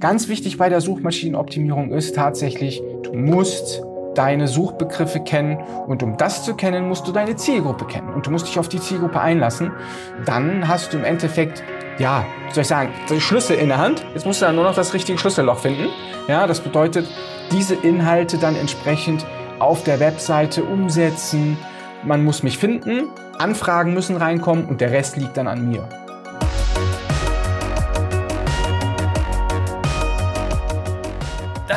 Ganz wichtig bei der Suchmaschinenoptimierung ist tatsächlich, du musst deine Suchbegriffe kennen und um das zu kennen, musst du deine Zielgruppe kennen und du musst dich auf die Zielgruppe einlassen. Dann hast du im Endeffekt, ja, soll ich sagen, die Schlüssel in der Hand. Jetzt musst du dann nur noch das richtige Schlüsselloch finden. Ja, das bedeutet, diese Inhalte dann entsprechend auf der Webseite umsetzen. Man muss mich finden, Anfragen müssen reinkommen und der Rest liegt dann an mir.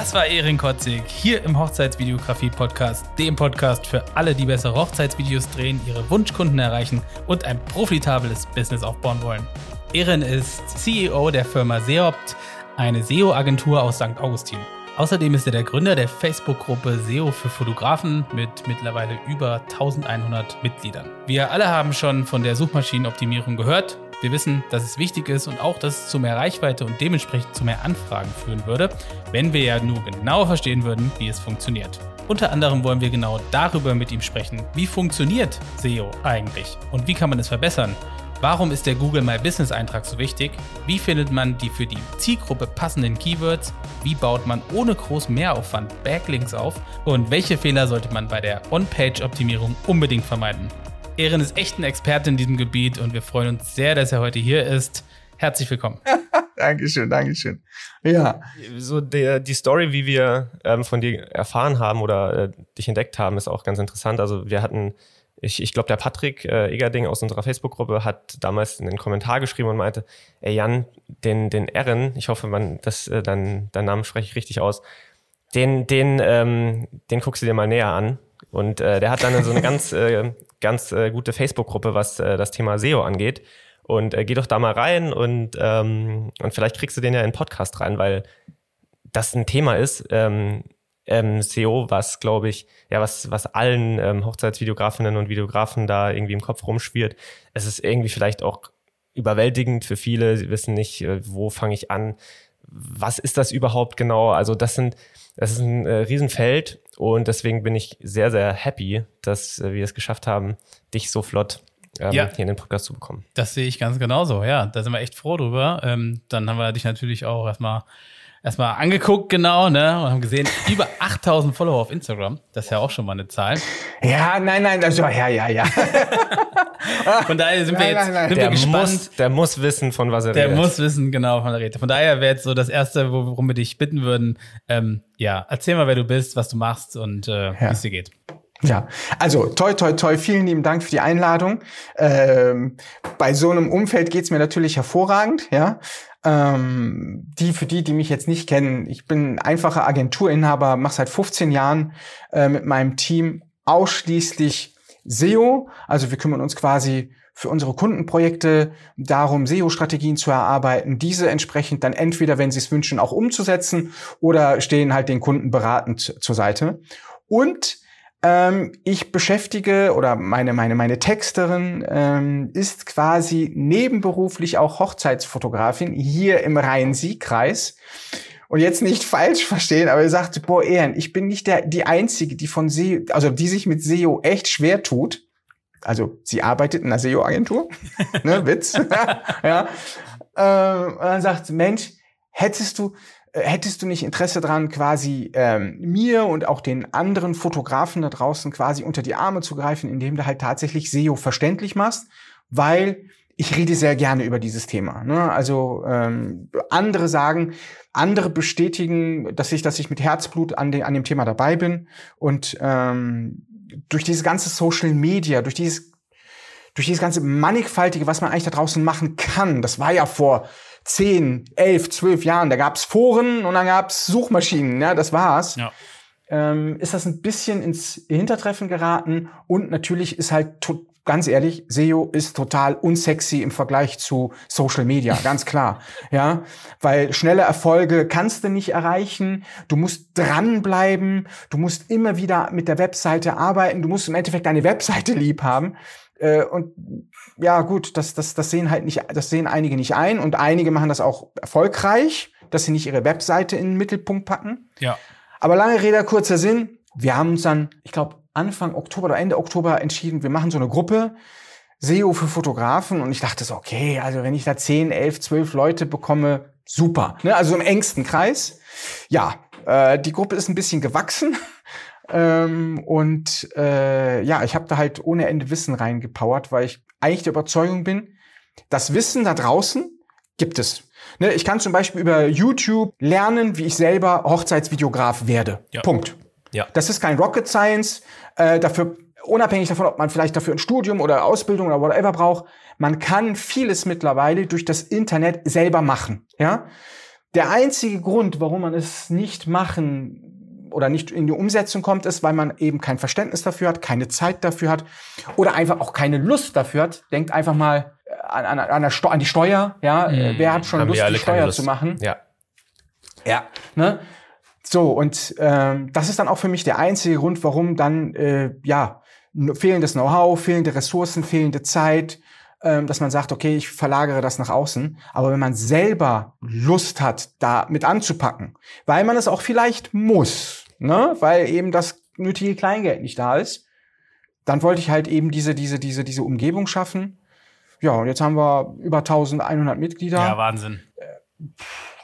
Das war Erin Kotzig hier im Hochzeitsvideografie-Podcast, dem Podcast für alle, die bessere Hochzeitsvideos drehen, ihre Wunschkunden erreichen und ein profitables Business aufbauen wollen. Erin ist CEO der Firma Seopt, eine SEO-Agentur aus St. Augustin. Außerdem ist er der Gründer der Facebook-Gruppe SEO für Fotografen mit mittlerweile über 1100 Mitgliedern. Wir alle haben schon von der Suchmaschinenoptimierung gehört. Wir wissen, dass es wichtig ist und auch, dass es zu mehr Reichweite und dementsprechend zu mehr Anfragen führen würde, wenn wir ja nur genauer verstehen würden, wie es funktioniert. Unter anderem wollen wir genau darüber mit ihm sprechen. Wie funktioniert SEO eigentlich und wie kann man es verbessern? Warum ist der Google My Business Eintrag so wichtig? Wie findet man die für die Zielgruppe passenden Keywords? Wie baut man ohne groß Mehraufwand Backlinks auf? Und welche Fehler sollte man bei der On-Page-Optimierung unbedingt vermeiden? Ehren ist echt ein Experte in diesem Gebiet und wir freuen uns sehr, dass er heute hier ist. Herzlich willkommen. Dankeschön, Dankeschön. Ja. So der, die Story, wie wir ähm, von dir erfahren haben oder äh, dich entdeckt haben, ist auch ganz interessant. Also wir hatten ich, ich glaube, der Patrick äh, Egerding aus unserer Facebook-Gruppe hat damals einen Kommentar geschrieben und meinte, ey Jan, den, den Erin, ich hoffe, man, das, äh, dein, dein Namen spreche ich richtig aus, den, den, ähm, den guckst du dir mal näher an. Und äh, der hat dann so eine ganz, äh, ganz äh, gute Facebook-Gruppe, was äh, das Thema SEO angeht. Und äh, geh doch da mal rein und, ähm, und vielleicht kriegst du den ja in den Podcast rein, weil das ein Thema ist, ähm, ähm, SEO, was glaube ich, ja, was, was allen ähm, Hochzeitsvideografinnen und Videografen da irgendwie im Kopf rumschwirrt. Es ist irgendwie vielleicht auch überwältigend für viele. Sie wissen nicht, äh, wo fange ich an? Was ist das überhaupt genau? Also das sind, das ist ein äh, Riesenfeld und deswegen bin ich sehr, sehr happy, dass äh, wir es geschafft haben, dich so flott ähm, ja. hier in den Podcast zu bekommen. Das sehe ich ganz genauso, ja. Da sind wir echt froh drüber. Ähm, dann haben wir dich natürlich auch erstmal erstmal angeguckt, genau, ne, und haben gesehen, über 8000 Follower auf Instagram. Das ist ja auch schon mal eine Zahl. Ja, nein, nein, also, ja, ja, ja. von daher sind wir jetzt nein, nein, sind der wir gespannt. Muss, der muss wissen, von was er der redet. Der muss wissen, genau, von der Rede. Von daher wäre jetzt so das Erste, worum wir dich bitten würden, ähm, ja, erzähl mal, wer du bist, was du machst und äh, ja. wie es dir geht. Ja, also toi, toi, toi, vielen lieben Dank für die Einladung. Ähm, bei so einem Umfeld geht's mir natürlich hervorragend, ja. Ähm, die, für die, die mich jetzt nicht kennen, ich bin einfacher Agenturinhaber, mache seit 15 Jahren äh, mit meinem Team ausschließlich SEO. Also wir kümmern uns quasi für unsere Kundenprojekte darum, SEO-Strategien zu erarbeiten, diese entsprechend dann entweder, wenn sie es wünschen, auch umzusetzen oder stehen halt den Kunden beratend zur Seite. Und ähm, ich beschäftige oder meine, meine, meine Texterin ähm, ist quasi nebenberuflich auch Hochzeitsfotografin hier im Rhein-Sieg-Kreis. Und jetzt nicht falsch verstehen, aber er sagte, boah, Ehren, ich bin nicht der, die Einzige, die von SEO, also die sich mit SEO echt schwer tut. Also sie arbeitet in einer SEO-Agentur, ne, Witz. ja. Äh, und dann sagt Mensch, hättest du, hättest du nicht Interesse dran, quasi ähm, mir und auch den anderen Fotografen da draußen quasi unter die Arme zu greifen, indem du halt tatsächlich SEO verständlich machst, weil ich rede sehr gerne über dieses Thema. Ne? Also ähm, andere sagen, andere bestätigen, dass ich, dass ich mit Herzblut an, de, an dem Thema dabei bin und ähm, durch dieses ganze Social Media, durch dieses durch dieses ganze mannigfaltige, was man eigentlich da draußen machen kann, das war ja vor 10, 11, 12 Jahren, da gab's Foren und dann gab's Suchmaschinen, ja, das war's. Ja. Ähm, ist das ein bisschen ins Hintertreffen geraten und natürlich ist halt ganz ehrlich, SEO ist total unsexy im Vergleich zu Social Media, ganz klar. Ja, weil schnelle Erfolge kannst du nicht erreichen. Du musst dranbleiben. Du musst immer wieder mit der Webseite arbeiten. Du musst im Endeffekt deine Webseite lieb haben. Äh, und ja, gut, das, das, das sehen halt nicht, das sehen einige nicht ein und einige machen das auch erfolgreich, dass sie nicht ihre Webseite in den Mittelpunkt packen. Ja. Aber lange Rede, kurzer Sinn. Wir haben uns dann, ich glaube, Anfang Oktober oder Ende Oktober entschieden, wir machen so eine Gruppe SEO für Fotografen und ich dachte so, okay, also wenn ich da 10, 11, 12 Leute bekomme, super. Ne? Also im engsten Kreis. Ja, äh, die Gruppe ist ein bisschen gewachsen. Ähm, und äh, ja, ich habe da halt ohne Ende Wissen reingepowert, weil ich eigentlich der Überzeugung bin, das Wissen da draußen gibt es. Ne, ich kann zum Beispiel über YouTube lernen, wie ich selber Hochzeitsvideograf werde. Ja. Punkt. Ja. Das ist kein Rocket Science. Äh, dafür, unabhängig davon, ob man vielleicht dafür ein Studium oder Ausbildung oder whatever braucht, man kann vieles mittlerweile durch das Internet selber machen. Ja. Der einzige Grund, warum man es nicht machen oder nicht in die Umsetzung kommt, ist, weil man eben kein Verständnis dafür hat, keine Zeit dafür hat oder einfach auch keine Lust dafür hat. Denkt einfach mal, an, an, an, Sto an die Steuer, ja, mhm. wer hat schon Lust, die Steuer Lust. zu machen? Ja. Ja, ne? So, und ähm, das ist dann auch für mich der einzige Grund, warum dann, äh, ja, fehlendes Know-how, fehlende Ressourcen, fehlende Zeit, dass man sagt, okay, ich verlagere das nach außen. Aber wenn man selber Lust hat, da mit anzupacken, weil man es auch vielleicht muss, ne, weil eben das nötige Kleingeld nicht da ist, dann wollte ich halt eben diese, diese, diese, diese Umgebung schaffen, ja, und jetzt haben wir über 1100 Mitglieder. Ja, Wahnsinn.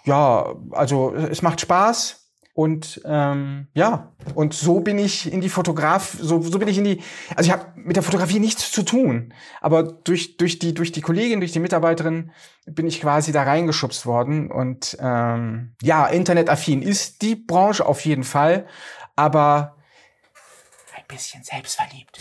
Ja, also es macht Spaß. Und ähm, ja, und so bin ich in die Fotograf, so, so bin ich in die, also ich habe mit der Fotografie nichts zu tun, aber durch, durch, die, durch die Kollegin, durch die Mitarbeiterin bin ich quasi da reingeschubst worden. Und ähm, ja, internetaffin ist die Branche auf jeden Fall, aber bisschen selbstverliebt.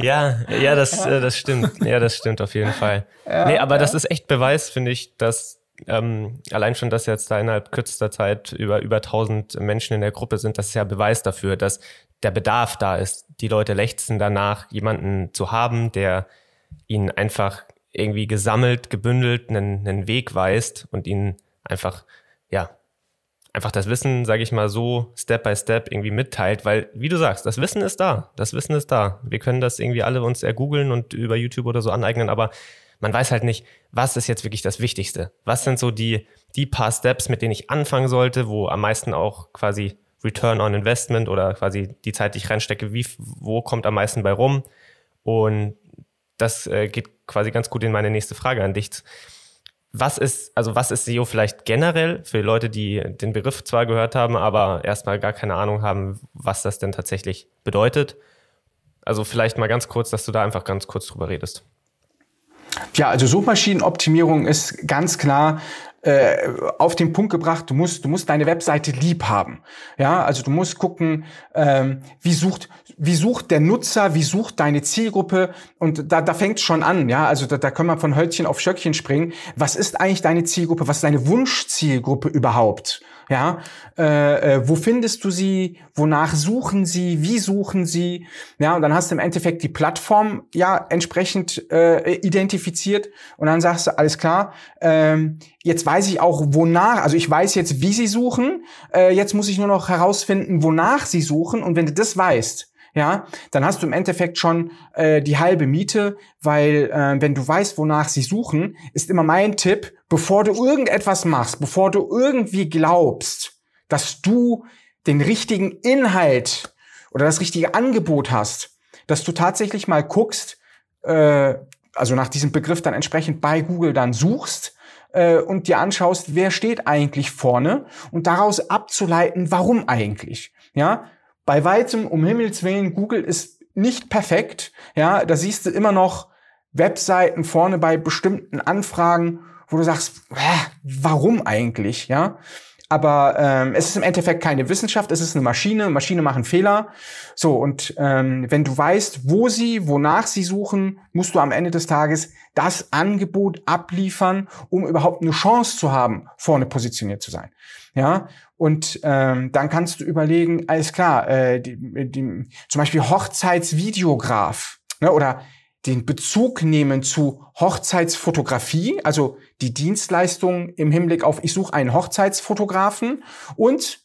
ja, ja, das, äh, das stimmt. Ja, das stimmt auf jeden Fall. Ja, nee, aber ja. das ist echt Beweis, finde ich, dass ähm, allein schon, dass jetzt da innerhalb kürzester Zeit über über 1000 Menschen in der Gruppe sind, das ist ja Beweis dafür, dass der Bedarf da ist. Die Leute lechzen danach, jemanden zu haben, der ihnen einfach irgendwie gesammelt, gebündelt einen, einen Weg weist und ihnen einfach ja einfach das Wissen, sage ich mal so, Step by Step irgendwie mitteilt, weil, wie du sagst, das Wissen ist da. Das Wissen ist da. Wir können das irgendwie alle uns ergoogeln und über YouTube oder so aneignen, aber man weiß halt nicht, was ist jetzt wirklich das Wichtigste? Was sind so die, die paar Steps, mit denen ich anfangen sollte, wo am meisten auch quasi Return on Investment oder quasi die Zeit, die ich reinstecke, wie, wo kommt am meisten bei rum? Und das äh, geht quasi ganz gut in meine nächste Frage an dich was ist, also was ist SEO vielleicht generell für Leute, die den Begriff zwar gehört haben, aber erstmal gar keine Ahnung haben, was das denn tatsächlich bedeutet? Also vielleicht mal ganz kurz, dass du da einfach ganz kurz drüber redest. Ja, also Suchmaschinenoptimierung ist ganz klar äh, auf den Punkt gebracht, du musst, du musst deine Webseite lieb haben. Ja, also du musst gucken, ähm, wie sucht, wie sucht der Nutzer, wie sucht deine Zielgruppe und da, da fängt schon an. Ja, also da, da können wir von Hölzchen auf Stöckchen springen. Was ist eigentlich deine Zielgruppe? Was ist deine Wunschzielgruppe überhaupt? Ja, äh, äh, wo findest du sie? Wonach suchen sie? Wie suchen sie? Ja, und dann hast du im Endeffekt die Plattform ja entsprechend äh, identifiziert und dann sagst du alles klar. Ähm, jetzt weiß ich auch wonach. Also ich weiß jetzt, wie sie suchen. Äh, jetzt muss ich nur noch herausfinden, wonach sie suchen. Und wenn du das weißt, ja, dann hast du im Endeffekt schon äh, die halbe Miete, weil äh, wenn du weißt, wonach sie suchen, ist immer mein Tipp, bevor du irgendetwas machst, bevor du irgendwie glaubst, dass du den richtigen Inhalt oder das richtige Angebot hast, dass du tatsächlich mal guckst, äh, also nach diesem Begriff dann entsprechend bei Google dann suchst äh, und dir anschaust, wer steht eigentlich vorne und daraus abzuleiten, warum eigentlich. Ja, bei weitem, um Himmels Willen, Google ist nicht perfekt. Ja, da siehst du immer noch Webseiten vorne bei bestimmten Anfragen, wo du sagst, warum eigentlich? Ja, aber ähm, es ist im Endeffekt keine Wissenschaft, es ist eine Maschine. Maschine machen Fehler. So, und ähm, wenn du weißt, wo sie, wonach sie suchen, musst du am Ende des Tages das Angebot abliefern, um überhaupt eine Chance zu haben, vorne positioniert zu sein. Ja, und ähm, dann kannst du überlegen, alles klar, äh, die, die, zum Beispiel Hochzeitsvideograf ne, oder den Bezug nehmen zu Hochzeitsfotografie, also die Dienstleistung im Hinblick auf, ich suche einen Hochzeitsfotografen und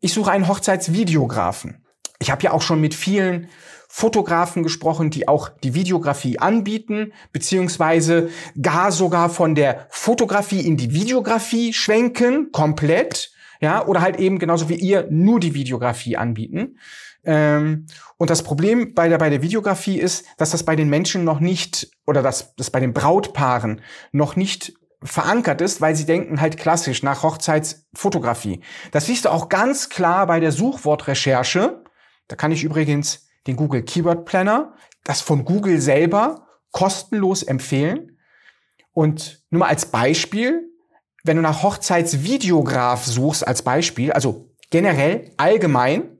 ich suche einen Hochzeitsvideografen. Ich habe ja auch schon mit vielen Fotografen gesprochen, die auch die Videografie anbieten, beziehungsweise gar sogar von der Fotografie in die Videografie schwenken, komplett, ja, oder halt eben genauso wie ihr nur die Videografie anbieten. Ähm, und das Problem bei der, bei der Videografie ist, dass das bei den Menschen noch nicht, oder dass das bei den Brautpaaren noch nicht verankert ist, weil sie denken halt klassisch nach Hochzeitsfotografie. Das siehst du auch ganz klar bei der Suchwortrecherche. Da kann ich übrigens den Google Keyword Planner, das von Google selber kostenlos empfehlen. Und nur mal als Beispiel, wenn du nach Hochzeitsvideograf suchst als Beispiel, also generell allgemein,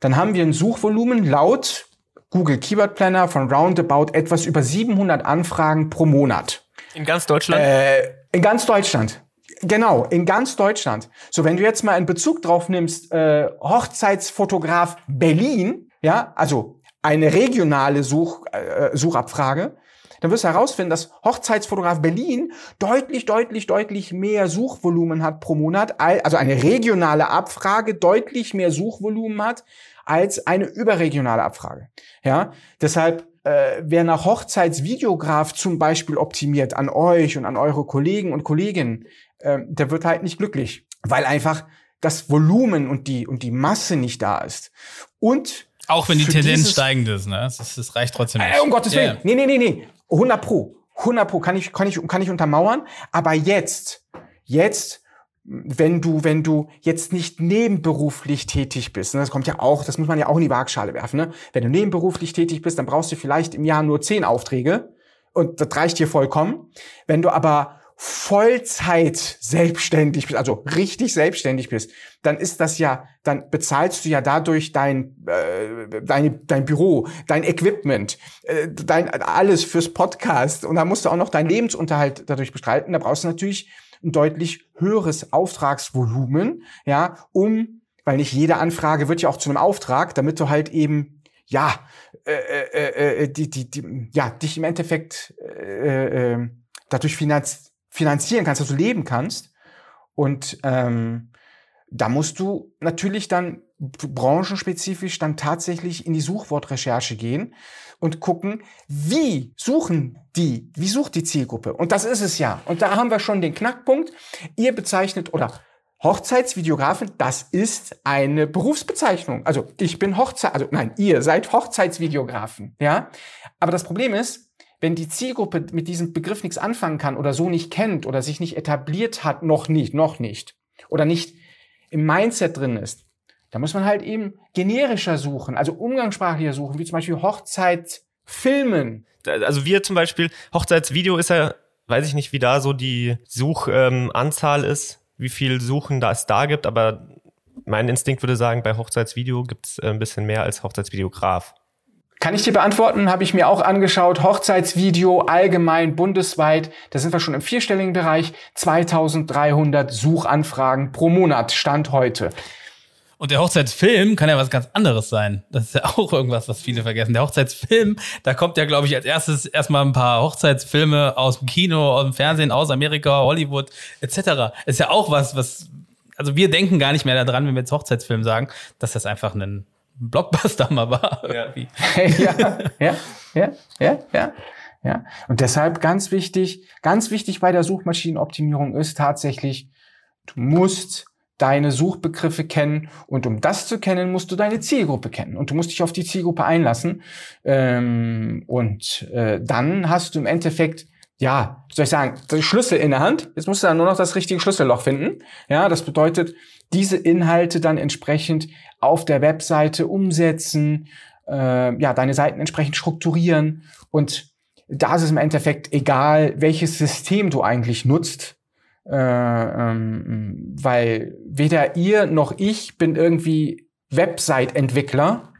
dann haben wir ein Suchvolumen laut Google Keyword Planner von roundabout etwas über 700 Anfragen pro Monat. In ganz Deutschland? Äh, in ganz Deutschland. Genau, in ganz Deutschland. So, wenn du jetzt mal einen Bezug drauf nimmst, äh, Hochzeitsfotograf Berlin, ja, also eine regionale Such, äh, Suchabfrage, dann wirst du herausfinden, dass Hochzeitsfotograf Berlin deutlich, deutlich, deutlich mehr Suchvolumen hat pro Monat, also eine regionale Abfrage deutlich mehr Suchvolumen hat als eine überregionale Abfrage. Ja, deshalb äh, wer nach Hochzeitsvideograf zum Beispiel optimiert an euch und an eure Kollegen und Kolleginnen, äh, der wird halt nicht glücklich, weil einfach das Volumen und die und die Masse nicht da ist. Und auch wenn die Tendenz steigend ist, ne? Das, das reicht trotzdem nicht. Äh, um Gottes Willen. Yeah. Nee, nee, nee, nee. 100 pro. 100 pro kann ich, kann ich, kann ich untermauern. Aber jetzt, jetzt wenn du, wenn du jetzt nicht nebenberuflich tätig bist, ne, das kommt ja auch, das muss man ja auch in die Waagschale werfen, ne? Wenn du nebenberuflich tätig bist, dann brauchst du vielleicht im Jahr nur zehn Aufträge und das reicht dir vollkommen. Wenn du aber Vollzeit selbstständig bist, also richtig selbstständig bist, dann ist das ja, dann bezahlst du ja dadurch dein äh, dein, dein Büro, dein Equipment, äh, dein alles fürs Podcast und dann musst du auch noch deinen Lebensunterhalt dadurch bestreiten. Da brauchst du natürlich ein deutlich höheres Auftragsvolumen, ja, um, weil nicht jede Anfrage wird ja auch zu einem Auftrag, damit du halt eben ja, äh, äh, äh, die, die, die, ja, dich im Endeffekt äh, äh, dadurch finanz finanzieren kannst, dass du leben kannst. Und ähm, da musst du natürlich dann branchenspezifisch dann tatsächlich in die Suchwortrecherche gehen und gucken, wie suchen die, wie sucht die Zielgruppe? Und das ist es ja. Und da haben wir schon den Knackpunkt. Ihr bezeichnet oder Hochzeitsvideografen, das ist eine Berufsbezeichnung. Also ich bin Hochzeit, also nein, ihr seid Hochzeitsvideografen, ja. Aber das Problem ist, wenn die Zielgruppe mit diesem Begriff nichts anfangen kann oder so nicht kennt oder sich nicht etabliert hat, noch nicht, noch nicht, oder nicht im Mindset drin ist, da muss man halt eben generischer suchen, also umgangssprachlicher suchen, wie zum Beispiel Hochzeitsfilmen. Also wir zum Beispiel, Hochzeitsvideo ist ja, weiß ich nicht, wie da so die Suchanzahl ähm, ist, wie viel Suchen da es da gibt, aber mein Instinkt würde sagen, bei Hochzeitsvideo gibt es äh, ein bisschen mehr als Hochzeitsvideograf. Kann ich dir beantworten, habe ich mir auch angeschaut. Hochzeitsvideo allgemein bundesweit, da sind wir schon im vierstelligen Bereich. 2300 Suchanfragen pro Monat, Stand heute. Und der Hochzeitsfilm kann ja was ganz anderes sein. Das ist ja auch irgendwas, was viele vergessen. Der Hochzeitsfilm, da kommt ja, glaube ich, als erstes erstmal ein paar Hochzeitsfilme aus dem Kino, aus dem Fernsehen, aus Amerika, Hollywood etc. Ist ja auch was, was, also wir denken gar nicht mehr daran, wenn wir jetzt Hochzeitsfilm sagen, dass das einfach ein Blockbuster mal war. Ja. ja, ja, ja, ja, ja. Ja, und deshalb ganz wichtig, ganz wichtig bei der Suchmaschinenoptimierung ist tatsächlich, du musst deine Suchbegriffe kennen und um das zu kennen, musst du deine Zielgruppe kennen und du musst dich auf die Zielgruppe einlassen ähm, und äh, dann hast du im Endeffekt ja, soll ich sagen, die Schlüssel in der Hand. Jetzt musst du dann nur noch das richtige Schlüsselloch finden. Ja, das bedeutet, diese Inhalte dann entsprechend auf der Webseite umsetzen, äh, ja, deine Seiten entsprechend strukturieren und da ist es im Endeffekt egal, welches System du eigentlich nutzt. Äh, ähm, weil weder ihr noch ich bin irgendwie Website-Entwickler.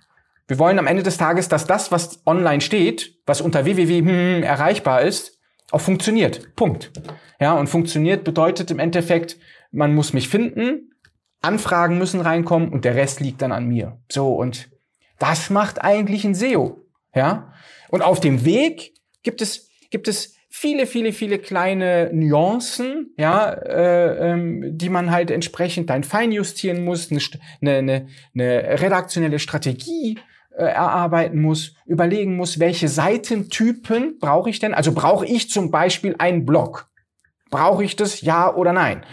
Wir wollen am Ende des Tages, dass das, was online steht, was unter www erreichbar ist, auch funktioniert. Punkt. Ja, und funktioniert bedeutet im Endeffekt, man muss mich finden, Anfragen müssen reinkommen und der Rest liegt dann an mir. So, und das macht eigentlich ein SEO. Ja, und auf dem Weg gibt es, gibt es viele, viele, viele kleine Nuancen, ja, äh, ähm, die man halt entsprechend dann feinjustieren muss, eine, eine, eine redaktionelle Strategie äh, erarbeiten muss, überlegen muss, welche Seitentypen brauche ich denn? Also brauche ich zum Beispiel einen Blog? Brauche ich das ja oder nein?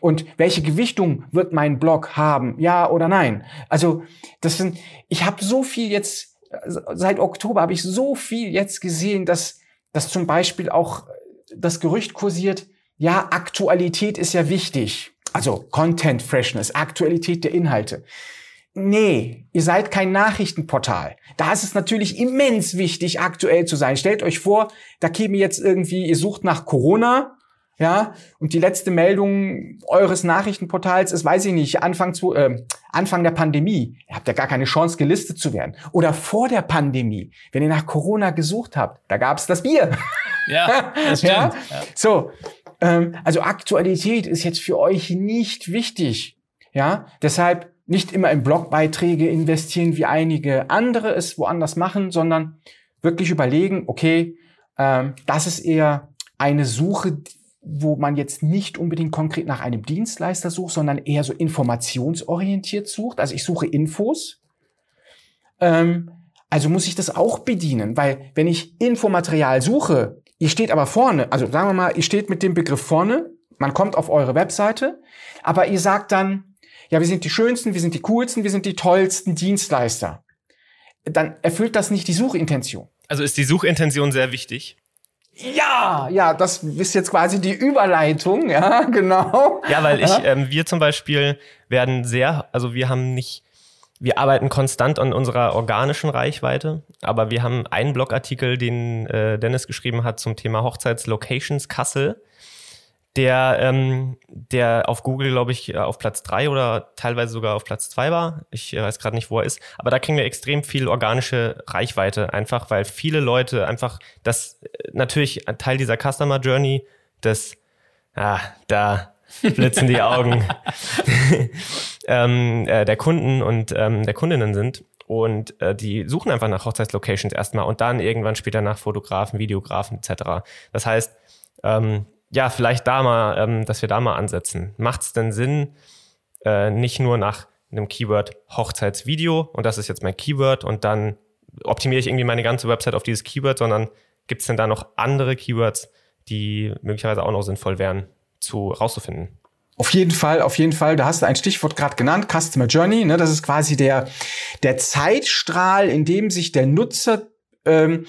Und welche Gewichtung wird mein Blog haben? Ja oder nein? Also, das sind, ich habe so viel jetzt, seit Oktober habe ich so viel jetzt gesehen, dass, dass zum Beispiel auch das Gerücht kursiert, ja, Aktualität ist ja wichtig. Also Content Freshness, Aktualität der Inhalte. Nee, ihr seid kein Nachrichtenportal. Da ist es natürlich immens wichtig, aktuell zu sein. Stellt euch vor, da käme jetzt irgendwie, ihr sucht nach Corona, ja, und die letzte Meldung eures Nachrichtenportals ist, weiß ich nicht, Anfang, zu, äh, Anfang der Pandemie. Ihr habt ja gar keine Chance, gelistet zu werden. Oder vor der Pandemie, wenn ihr nach Corona gesucht habt, da gab's das Bier. Ja, das stimmt. Ja? So, ähm, also Aktualität ist jetzt für euch nicht wichtig. Ja, deshalb nicht immer in Blogbeiträge investieren, wie einige andere es woanders machen, sondern wirklich überlegen, okay, ähm, das ist eher eine Suche, wo man jetzt nicht unbedingt konkret nach einem Dienstleister sucht, sondern eher so informationsorientiert sucht. Also ich suche Infos. Ähm, also muss ich das auch bedienen, weil wenn ich Infomaterial suche, ihr steht aber vorne, also sagen wir mal, ihr steht mit dem Begriff vorne, man kommt auf eure Webseite, aber ihr sagt dann, ja, wir sind die schönsten, wir sind die coolsten, wir sind die tollsten Dienstleister. Dann erfüllt das nicht die Suchintention. Also ist die Suchintention sehr wichtig? Ja, ja, das ist jetzt quasi die Überleitung, ja, genau. Ja, weil ich, ähm, wir zum Beispiel werden sehr, also wir haben nicht, wir arbeiten konstant an unserer organischen Reichweite, aber wir haben einen Blogartikel, den äh, Dennis geschrieben hat zum Thema Hochzeitslocations Kassel der, ähm, der auf Google, glaube ich, äh, auf Platz drei oder teilweise sogar auf Platz zwei war. Ich äh, weiß gerade nicht, wo er ist. Aber da kriegen wir extrem viel organische Reichweite, einfach weil viele Leute einfach das äh, natürlich Teil dieser Customer Journey des, ah, da blitzen die Augen ähm, äh, der Kunden und ähm, der Kundinnen sind. Und äh, die suchen einfach nach Hochzeitslocations erstmal und dann irgendwann später nach Fotografen, Videografen etc. Das heißt, ähm, ja, vielleicht da mal, ähm, dass wir da mal ansetzen. Macht es denn Sinn, äh, nicht nur nach einem Keyword Hochzeitsvideo und das ist jetzt mein Keyword und dann optimiere ich irgendwie meine ganze Website auf dieses Keyword, sondern gibt es denn da noch andere Keywords, die möglicherweise auch noch sinnvoll wären, zu rauszufinden? Auf jeden Fall, auf jeden Fall. Da hast du ein Stichwort gerade genannt, Customer Journey. Ne? Das ist quasi der, der Zeitstrahl, in dem sich der Nutzer ähm,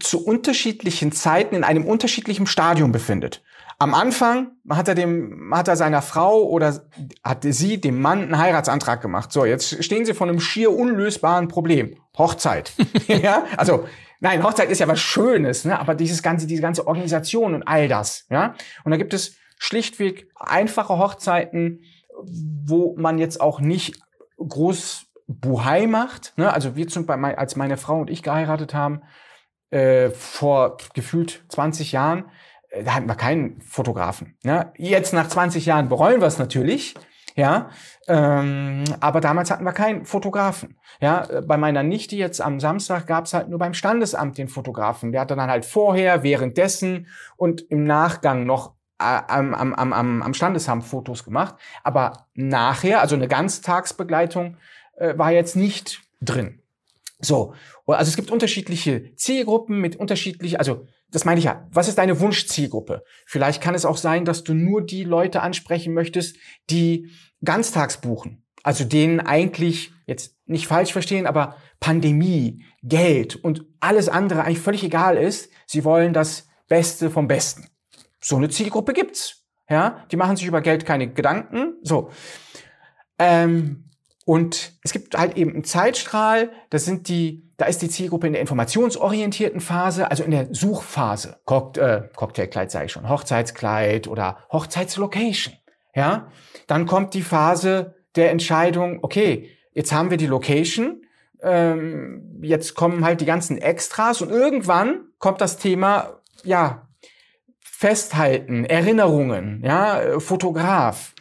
zu unterschiedlichen Zeiten in einem unterschiedlichen Stadium befindet. Am Anfang hat er dem, hat er seiner Frau oder hatte sie dem Mann einen Heiratsantrag gemacht. So, jetzt stehen sie vor einem schier unlösbaren Problem. Hochzeit. ja, also, nein, Hochzeit ist ja was Schönes, ne? aber dieses ganze, diese ganze Organisation und all das, ja. Und da gibt es schlichtweg einfache Hochzeiten, wo man jetzt auch nicht groß Buhai macht. Ne? Also wir zum Beispiel, als meine Frau und ich geheiratet haben, äh, vor gefühlt 20 Jahren, da hatten wir keinen Fotografen. Ja? Jetzt nach 20 Jahren bereuen wir es natürlich, ja, ähm, aber damals hatten wir keinen Fotografen. Ja, äh, bei meiner Nichte jetzt am Samstag gab es halt nur beim Standesamt den Fotografen. Der hat dann halt vorher, währenddessen und im Nachgang noch äh, am, am, am, am Standesamt Fotos gemacht. Aber nachher, also eine Ganztagsbegleitung, äh, war jetzt nicht drin. So, also es gibt unterschiedliche Zielgruppen mit unterschiedlich, also das meine ich ja. Was ist deine Wunschzielgruppe? Vielleicht kann es auch sein, dass du nur die Leute ansprechen möchtest, die ganztags buchen. Also denen eigentlich, jetzt nicht falsch verstehen, aber Pandemie, Geld und alles andere eigentlich völlig egal ist. Sie wollen das Beste vom Besten. So eine Zielgruppe gibt's. Ja, die machen sich über Geld keine Gedanken. So. Ähm, und es gibt halt eben einen Zeitstrahl, das sind die, da ist die Zielgruppe in der informationsorientierten Phase, also in der Suchphase. Cock, äh, Cocktailkleid sage ich schon, Hochzeitskleid oder Hochzeitslocation. Ja, dann kommt die Phase der Entscheidung, okay, jetzt haben wir die Location, ähm, jetzt kommen halt die ganzen Extras und irgendwann kommt das Thema, ja, Festhalten, Erinnerungen, ja, Fotograf.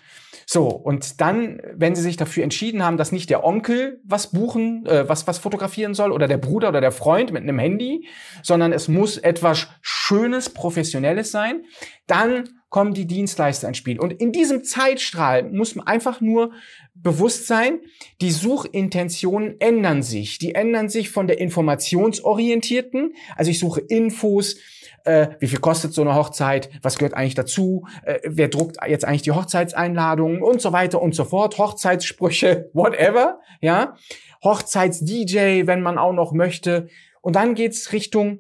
So, und dann, wenn sie sich dafür entschieden haben, dass nicht der Onkel was buchen, äh, was, was fotografieren soll oder der Bruder oder der Freund mit einem Handy, sondern es muss etwas Schönes, Professionelles sein, dann kommen die Dienstleister ins Spiel. Und in diesem Zeitstrahl muss man einfach nur bewusst sein, die Suchintentionen ändern sich. Die ändern sich von der informationsorientierten, also ich suche Infos, äh, wie viel kostet so eine Hochzeit, was gehört eigentlich dazu, äh, wer druckt jetzt eigentlich die Hochzeitseinladungen? Und so weiter und so fort, Hochzeitssprüche, whatever, ja, Hochzeits-DJ, wenn man auch noch möchte. Und dann geht's Richtung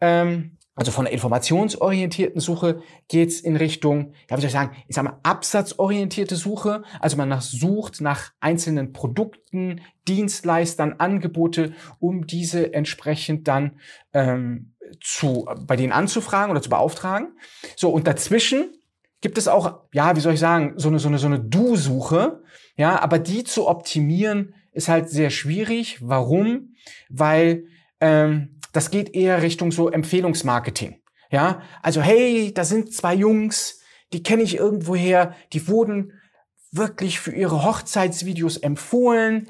ähm, also von der informationsorientierten Suche geht's in Richtung, ja, wie soll ich sagen, ich sag mal, absatzorientierte Suche. Also man nach, sucht nach einzelnen Produkten, Dienstleistern, Angebote, um diese entsprechend dann ähm, zu, bei denen anzufragen oder zu beauftragen. So, und dazwischen gibt es auch, ja, wie soll ich sagen, so eine, so eine, so eine Du-Suche. Ja, aber die zu optimieren ist halt sehr schwierig. Warum? Weil ähm, das geht eher Richtung so Empfehlungsmarketing. Ja, also hey, da sind zwei Jungs, die kenne ich irgendwoher, die wurden wirklich für ihre Hochzeitsvideos empfohlen.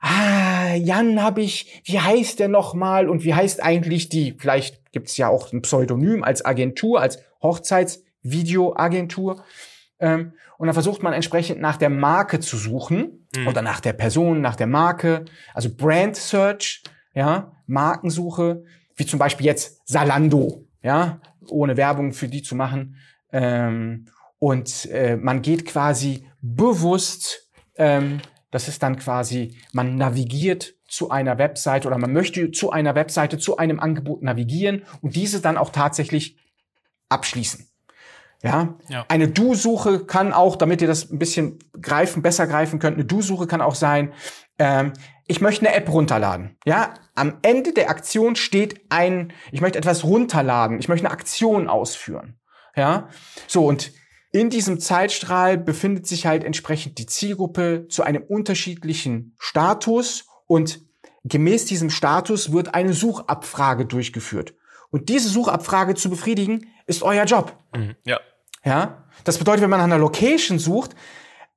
Ah, Jan habe ich, wie heißt der nochmal und wie heißt eigentlich die, vielleicht gibt's ja auch ein Pseudonym als Agentur, als Hochzeitsvideoagentur. Ähm, und dann versucht man entsprechend nach der Marke zu suchen mhm. oder nach der Person, nach der Marke, also Brand Search ja, Markensuche, wie zum Beispiel jetzt Salando, ja, ohne Werbung für die zu machen. Ähm, und äh, man geht quasi bewusst, ähm, das ist dann quasi, man navigiert zu einer Webseite oder man möchte zu einer Webseite, zu einem Angebot navigieren und diese dann auch tatsächlich abschließen. Ja, ja. eine Du-Suche kann auch, damit ihr das ein bisschen greifen, besser greifen könnt, eine Du-Suche kann auch sein, ähm, ich möchte eine App runterladen. Ja, am Ende der Aktion steht ein, ich möchte etwas runterladen, ich möchte eine Aktion ausführen. Ja, so und in diesem Zeitstrahl befindet sich halt entsprechend die Zielgruppe zu einem unterschiedlichen Status und gemäß diesem Status wird eine Suchabfrage durchgeführt. Und diese Suchabfrage zu befriedigen, ist euer Job. Mhm, ja. Ja. Das bedeutet, wenn man nach einer Location sucht,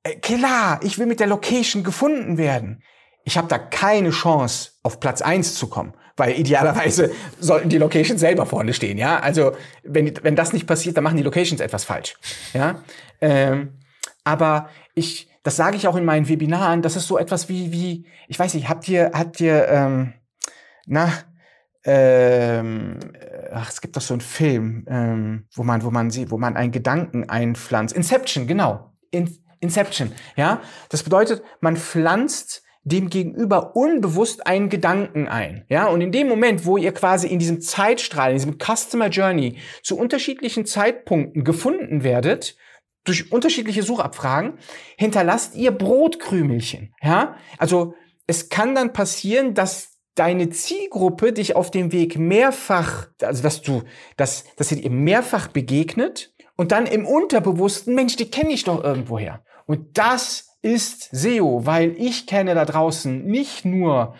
äh, klar, ich will mit der Location gefunden werden ich habe da keine Chance, auf Platz eins zu kommen. Weil idealerweise sollten die Locations selber vorne stehen, ja. Also wenn, wenn das nicht passiert, dann machen die Locations etwas falsch. Ja. Ähm, aber ich, das sage ich auch in meinen Webinaren, das ist so etwas wie, wie, ich weiß nicht, habt ihr, habt ihr, ähm, na, ähm, ach, es gibt doch so einen Film, ähm, wo man, wo man sieht, wo man einen Gedanken einpflanzt. Inception, genau. In, Inception, ja. Das bedeutet, man pflanzt dem Gegenüber unbewusst einen Gedanken ein. Ja, und in dem Moment, wo ihr quasi in diesem Zeitstrahl, in diesem Customer Journey zu unterschiedlichen Zeitpunkten gefunden werdet, durch unterschiedliche Suchabfragen, hinterlasst ihr Brotkrümelchen. Ja, also es kann dann passieren, dass deine Zielgruppe dich auf dem Weg mehrfach, also dass du, dass, dass ihr mehrfach begegnet und dann im Unterbewussten, Mensch, die kenne ich doch irgendwoher. Und das ist SEO, weil ich kenne da draußen nicht nur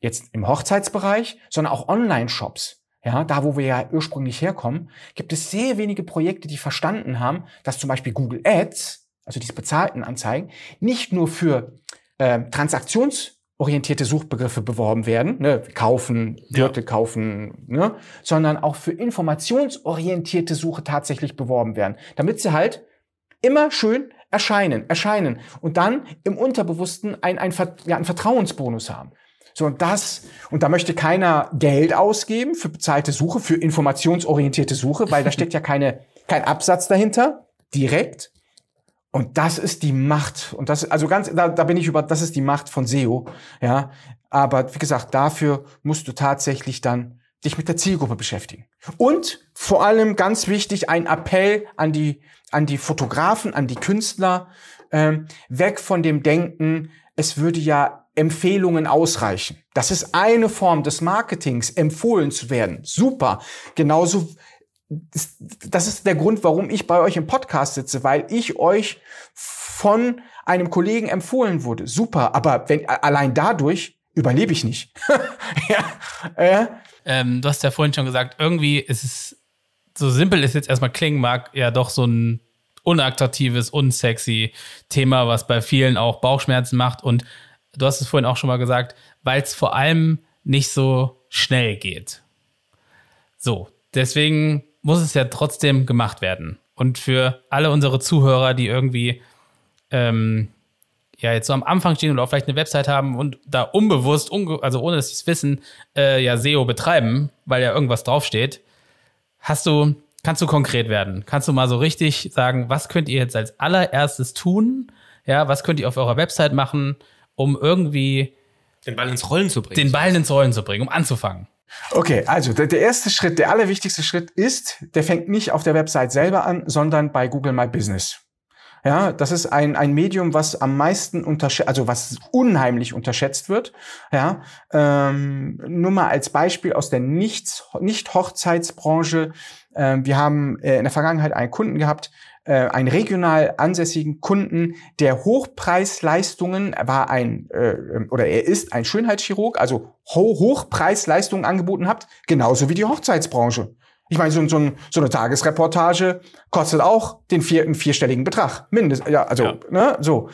jetzt im Hochzeitsbereich, sondern auch Online-Shops. Ja, da wo wir ja ursprünglich herkommen, gibt es sehr wenige Projekte, die verstanden haben, dass zum Beispiel Google Ads, also diese bezahlten Anzeigen, nicht nur für äh, transaktionsorientierte Suchbegriffe beworben werden, ne, kaufen, Gürtel ja. kaufen, ne, sondern auch für informationsorientierte Suche tatsächlich beworben werden, damit sie halt immer schön erscheinen, erscheinen und dann im Unterbewussten ein, ein, ja, einen Vertrauensbonus haben. So, und das, und da möchte keiner Geld ausgeben für bezahlte Suche, für informationsorientierte Suche, weil da steckt ja keine, kein Absatz dahinter, direkt. Und das ist die Macht. Und das, also ganz, da, da bin ich über, das ist die Macht von SEO, ja. Aber wie gesagt, dafür musst du tatsächlich dann dich mit der Zielgruppe beschäftigen. Und vor allem ganz wichtig, ein Appell an die, an die Fotografen, an die Künstler, ähm, weg von dem Denken, es würde ja Empfehlungen ausreichen. Das ist eine Form des Marketings, empfohlen zu werden. Super. Genauso, das ist der Grund, warum ich bei euch im Podcast sitze, weil ich euch von einem Kollegen empfohlen wurde. Super. Aber wenn, allein dadurch überlebe ich nicht. ja, äh, ähm, du hast ja vorhin schon gesagt, irgendwie ist es, so simpel es jetzt erstmal klingen mag, ja doch so ein unattraktives, unsexy Thema, was bei vielen auch Bauchschmerzen macht. Und du hast es vorhin auch schon mal gesagt, weil es vor allem nicht so schnell geht. So, deswegen muss es ja trotzdem gemacht werden. Und für alle unsere Zuhörer, die irgendwie ähm, ja jetzt so am Anfang stehen oder auch vielleicht eine Website haben und da unbewusst, unge also ohne dass sie es wissen, äh, ja SEO betreiben, weil ja irgendwas draufsteht, Hast du, kannst du konkret werden? Kannst du mal so richtig sagen, was könnt ihr jetzt als allererstes tun? Ja, was könnt ihr auf eurer Website machen, um irgendwie den Ball ins Rollen zu bringen? Den Ball ins Rollen zu bringen, um anzufangen. Okay, also der, der erste Schritt, der allerwichtigste Schritt ist, der fängt nicht auf der Website selber an, sondern bei Google My Business. Ja, das ist ein, ein Medium, was am meisten unterschätzt, also was unheimlich unterschätzt wird. Ja, ähm, nur mal als Beispiel aus der Nicht-Hochzeitsbranche. Ähm, wir haben äh, in der Vergangenheit einen Kunden gehabt, äh, einen regional ansässigen Kunden, der Hochpreisleistungen war ein äh, oder er ist ein Schönheitschirurg, also Ho Hochpreisleistungen angeboten hat, genauso wie die Hochzeitsbranche. Ich meine, so, so, so eine Tagesreportage kostet auch den vier, einen vierstelligen Betrag. Mindestens, ja, also, ja. ne, so.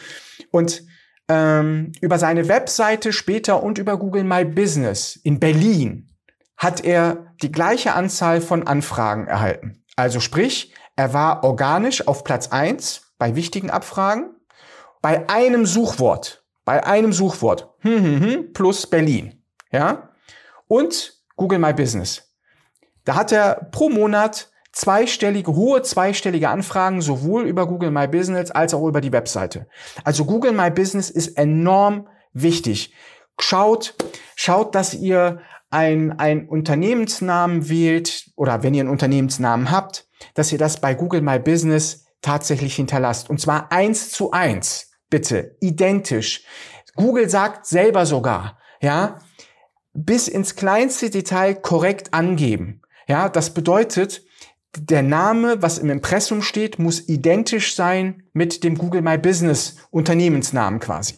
Und ähm, über seine Webseite später und über Google My Business in Berlin hat er die gleiche Anzahl von Anfragen erhalten. Also sprich, er war organisch auf Platz eins bei wichtigen Abfragen, bei einem Suchwort, bei einem Suchwort, hm, hm, hm, plus Berlin, ja, und Google My Business. Da hat er pro Monat zweistellige, hohe zweistellige Anfragen, sowohl über Google My Business als auch über die Webseite. Also Google My Business ist enorm wichtig. Schaut, schaut, dass ihr ein, ein Unternehmensnamen wählt oder wenn ihr einen Unternehmensnamen habt, dass ihr das bei Google My Business tatsächlich hinterlasst. Und zwar eins zu eins, bitte, identisch. Google sagt selber sogar, ja, bis ins kleinste Detail korrekt angeben. Ja, das bedeutet, der Name, was im Impressum steht, muss identisch sein mit dem Google My Business Unternehmensnamen quasi.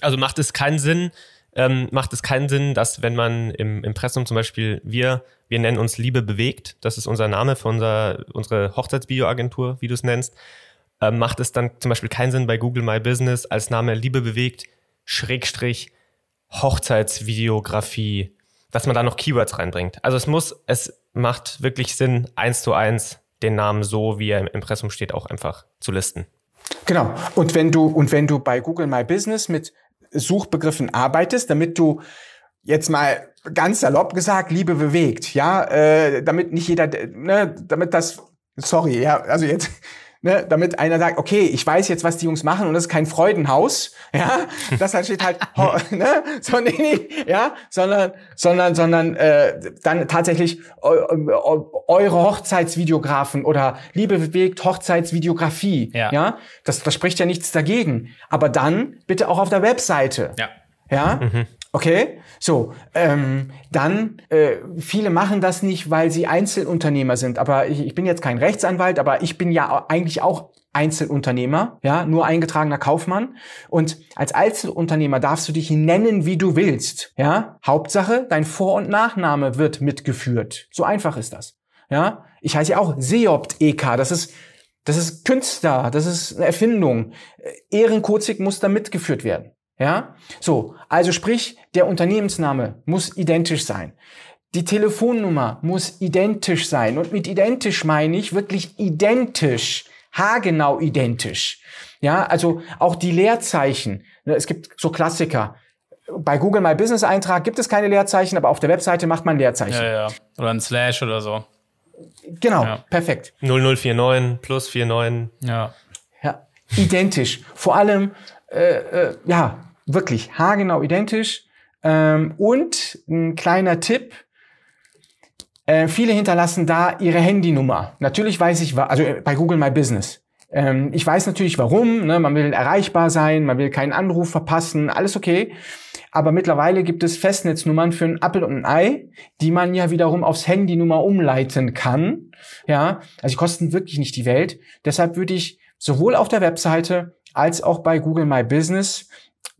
Also macht es keinen Sinn, ähm, macht es keinen Sinn, dass wenn man im Impressum zum Beispiel wir, wir nennen uns Liebe bewegt, das ist unser Name für unser, unsere Hochzeitsvideoagentur, wie du es nennst, äh, macht es dann zum Beispiel keinen Sinn bei Google My Business als Name Liebe bewegt, Schrägstrich, Hochzeitsvideografie, dass man da noch Keywords reinbringt. Also es muss, es macht wirklich Sinn, eins zu eins den Namen so, wie er im Impressum steht, auch einfach zu listen. Genau. Und wenn du, und wenn du bei Google My Business mit Suchbegriffen arbeitest, damit du jetzt mal ganz salopp gesagt, Liebe bewegt, ja, äh, damit nicht jeder, ne, damit das, sorry, ja, also jetzt, ne, damit einer sagt, okay, ich weiß jetzt, was die Jungs machen und das ist kein Freudenhaus, ja, das dann steht halt, ne, so, nee, nee, ja, sondern, sondern, sondern äh, dann tatsächlich eu, eure Hochzeitsvideografen oder Liebe bewegt Hochzeitsvideografie, ja, ja? Das, das spricht ja nichts dagegen, aber dann bitte auch auf der Webseite, ja, ja, mhm. Okay, so, ähm, dann, äh, viele machen das nicht, weil sie Einzelunternehmer sind. Aber ich, ich bin jetzt kein Rechtsanwalt, aber ich bin ja eigentlich auch Einzelunternehmer, ja, nur eingetragener Kaufmann. Und als Einzelunternehmer darfst du dich nennen, wie du willst, ja. Hauptsache, dein Vor- und Nachname wird mitgeführt. So einfach ist das, ja. Ich heiße ja auch Seopt EK. Das ist, das ist Künstler, das ist eine Erfindung. Ehrenkozig muss da mitgeführt werden. Ja? So, also sprich, der Unternehmensname muss identisch sein. Die Telefonnummer muss identisch sein. Und mit identisch meine ich wirklich identisch, haargenau identisch. Ja, also auch die Leerzeichen. Ne, es gibt so Klassiker. Bei Google My Business Eintrag gibt es keine Leerzeichen, aber auf der Webseite macht man Leerzeichen. Ja, ja. Oder ein Slash oder so. Genau, ja. perfekt. 0049 plus 49. Ja. Ja, identisch. Vor allem, äh, äh, ja, wirklich haargenau identisch. Ähm, und ein kleiner Tipp, äh, viele hinterlassen da ihre Handynummer. Natürlich weiß ich, also äh, bei Google My Business. Ähm, ich weiß natürlich warum, ne? man will erreichbar sein, man will keinen Anruf verpassen, alles okay. Aber mittlerweile gibt es Festnetznummern für ein Apple und ein Ei, die man ja wiederum aufs Handynummer umleiten kann. Ja, also die kosten wirklich nicht die Welt. Deshalb würde ich sowohl auf der Webseite als auch bei Google My Business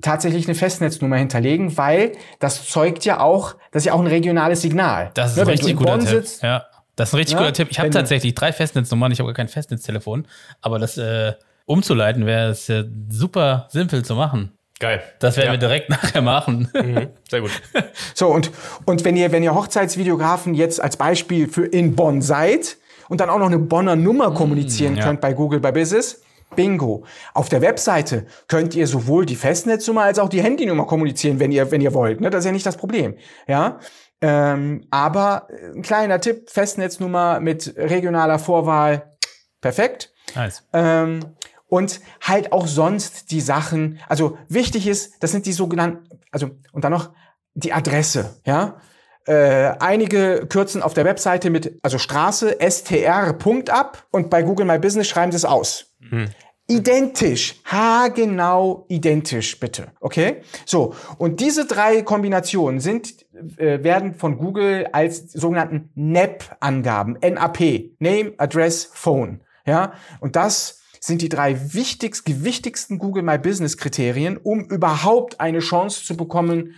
tatsächlich eine Festnetznummer hinterlegen, weil das zeugt ja auch, das ist ja auch ein regionales Signal. Das ist ne, ein richtig guter Tipp. Sitzt, ja, das ist ein richtig ja, guter Tipp. Ich habe tatsächlich drei Festnetznummern, ich habe gar kein Festnetztelefon, aber das äh, umzuleiten wäre es äh, super simpel zu machen. Geil. Das werden ja. wir direkt nachher machen. Mhm, sehr gut. So, und, und wenn ihr, wenn ihr Hochzeitsvideografen jetzt als Beispiel für in Bonn seid und dann auch noch eine Bonner Nummer kommunizieren mm, ja. könnt bei Google bei Business, Bingo. Auf der Webseite könnt ihr sowohl die Festnetznummer als auch die Handynummer kommunizieren, wenn ihr, wenn ihr wollt. Ne? Das ist ja nicht das Problem. Ja. Ähm, aber ein kleiner Tipp, Festnetznummer mit regionaler Vorwahl, perfekt. Nice. Ähm, und halt auch sonst die Sachen, also wichtig ist, das sind die sogenannten, also und dann noch die Adresse, ja. Äh, einige kürzen auf der Webseite mit, also Straße, str, Punkt ab und bei Google My Business schreiben sie es aus. Hm. Identisch, haargenau identisch, bitte. Okay? So, und diese drei Kombinationen sind, äh, werden von Google als sogenannten NAP-Angaben, NAP, Name, Address, Phone. Ja, und das sind die drei wichtigst, gewichtigsten Google My Business Kriterien, um überhaupt eine Chance zu bekommen,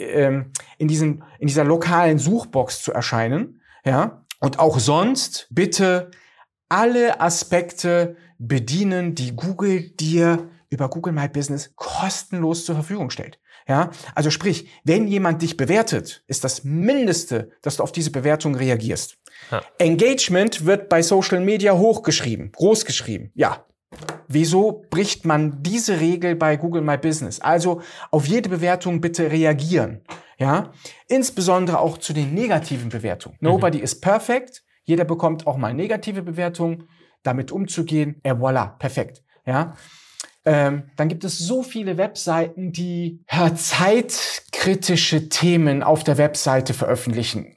ähm, in, diesen, in dieser lokalen Suchbox zu erscheinen. Ja, und auch sonst bitte alle Aspekte bedienen, die Google dir über Google My Business kostenlos zur Verfügung stellt. Ja, also sprich, wenn jemand dich bewertet, ist das Mindeste, dass du auf diese Bewertung reagierst. Ja. Engagement wird bei Social Media hochgeschrieben, großgeschrieben. Ja. Wieso bricht man diese Regel bei Google My Business? Also auf jede Bewertung bitte reagieren. Ja, insbesondere auch zu den negativen Bewertungen. Mhm. Nobody is perfect. Jeder bekommt auch mal negative Bewertungen. Damit umzugehen, et voilà, perfekt. Ja, ähm, dann gibt es so viele Webseiten, die ja, zeitkritische Themen auf der Webseite veröffentlichen.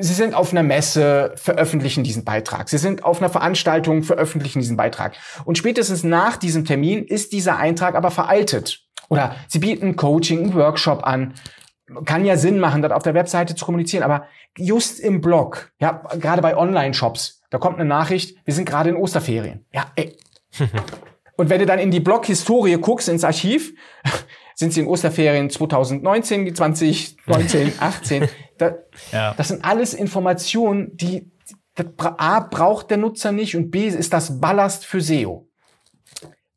Sie sind auf einer Messe, veröffentlichen diesen Beitrag. Sie sind auf einer Veranstaltung, veröffentlichen diesen Beitrag. Und spätestens nach diesem Termin ist dieser Eintrag aber veraltet. Oder Sie bieten Coaching, einen Workshop an. Kann ja Sinn machen, das auf der Webseite zu kommunizieren, aber just im Blog, ja, gerade bei Online-Shops, da kommt eine Nachricht, wir sind gerade in Osterferien. Ja, ey. Und wenn du dann in die Blog-Historie guckst, ins Archiv, sind sie in Osterferien 2019, 2019, 18. Da, ja. Das sind alles Informationen, die das A braucht der Nutzer nicht und B ist das Ballast für SEO.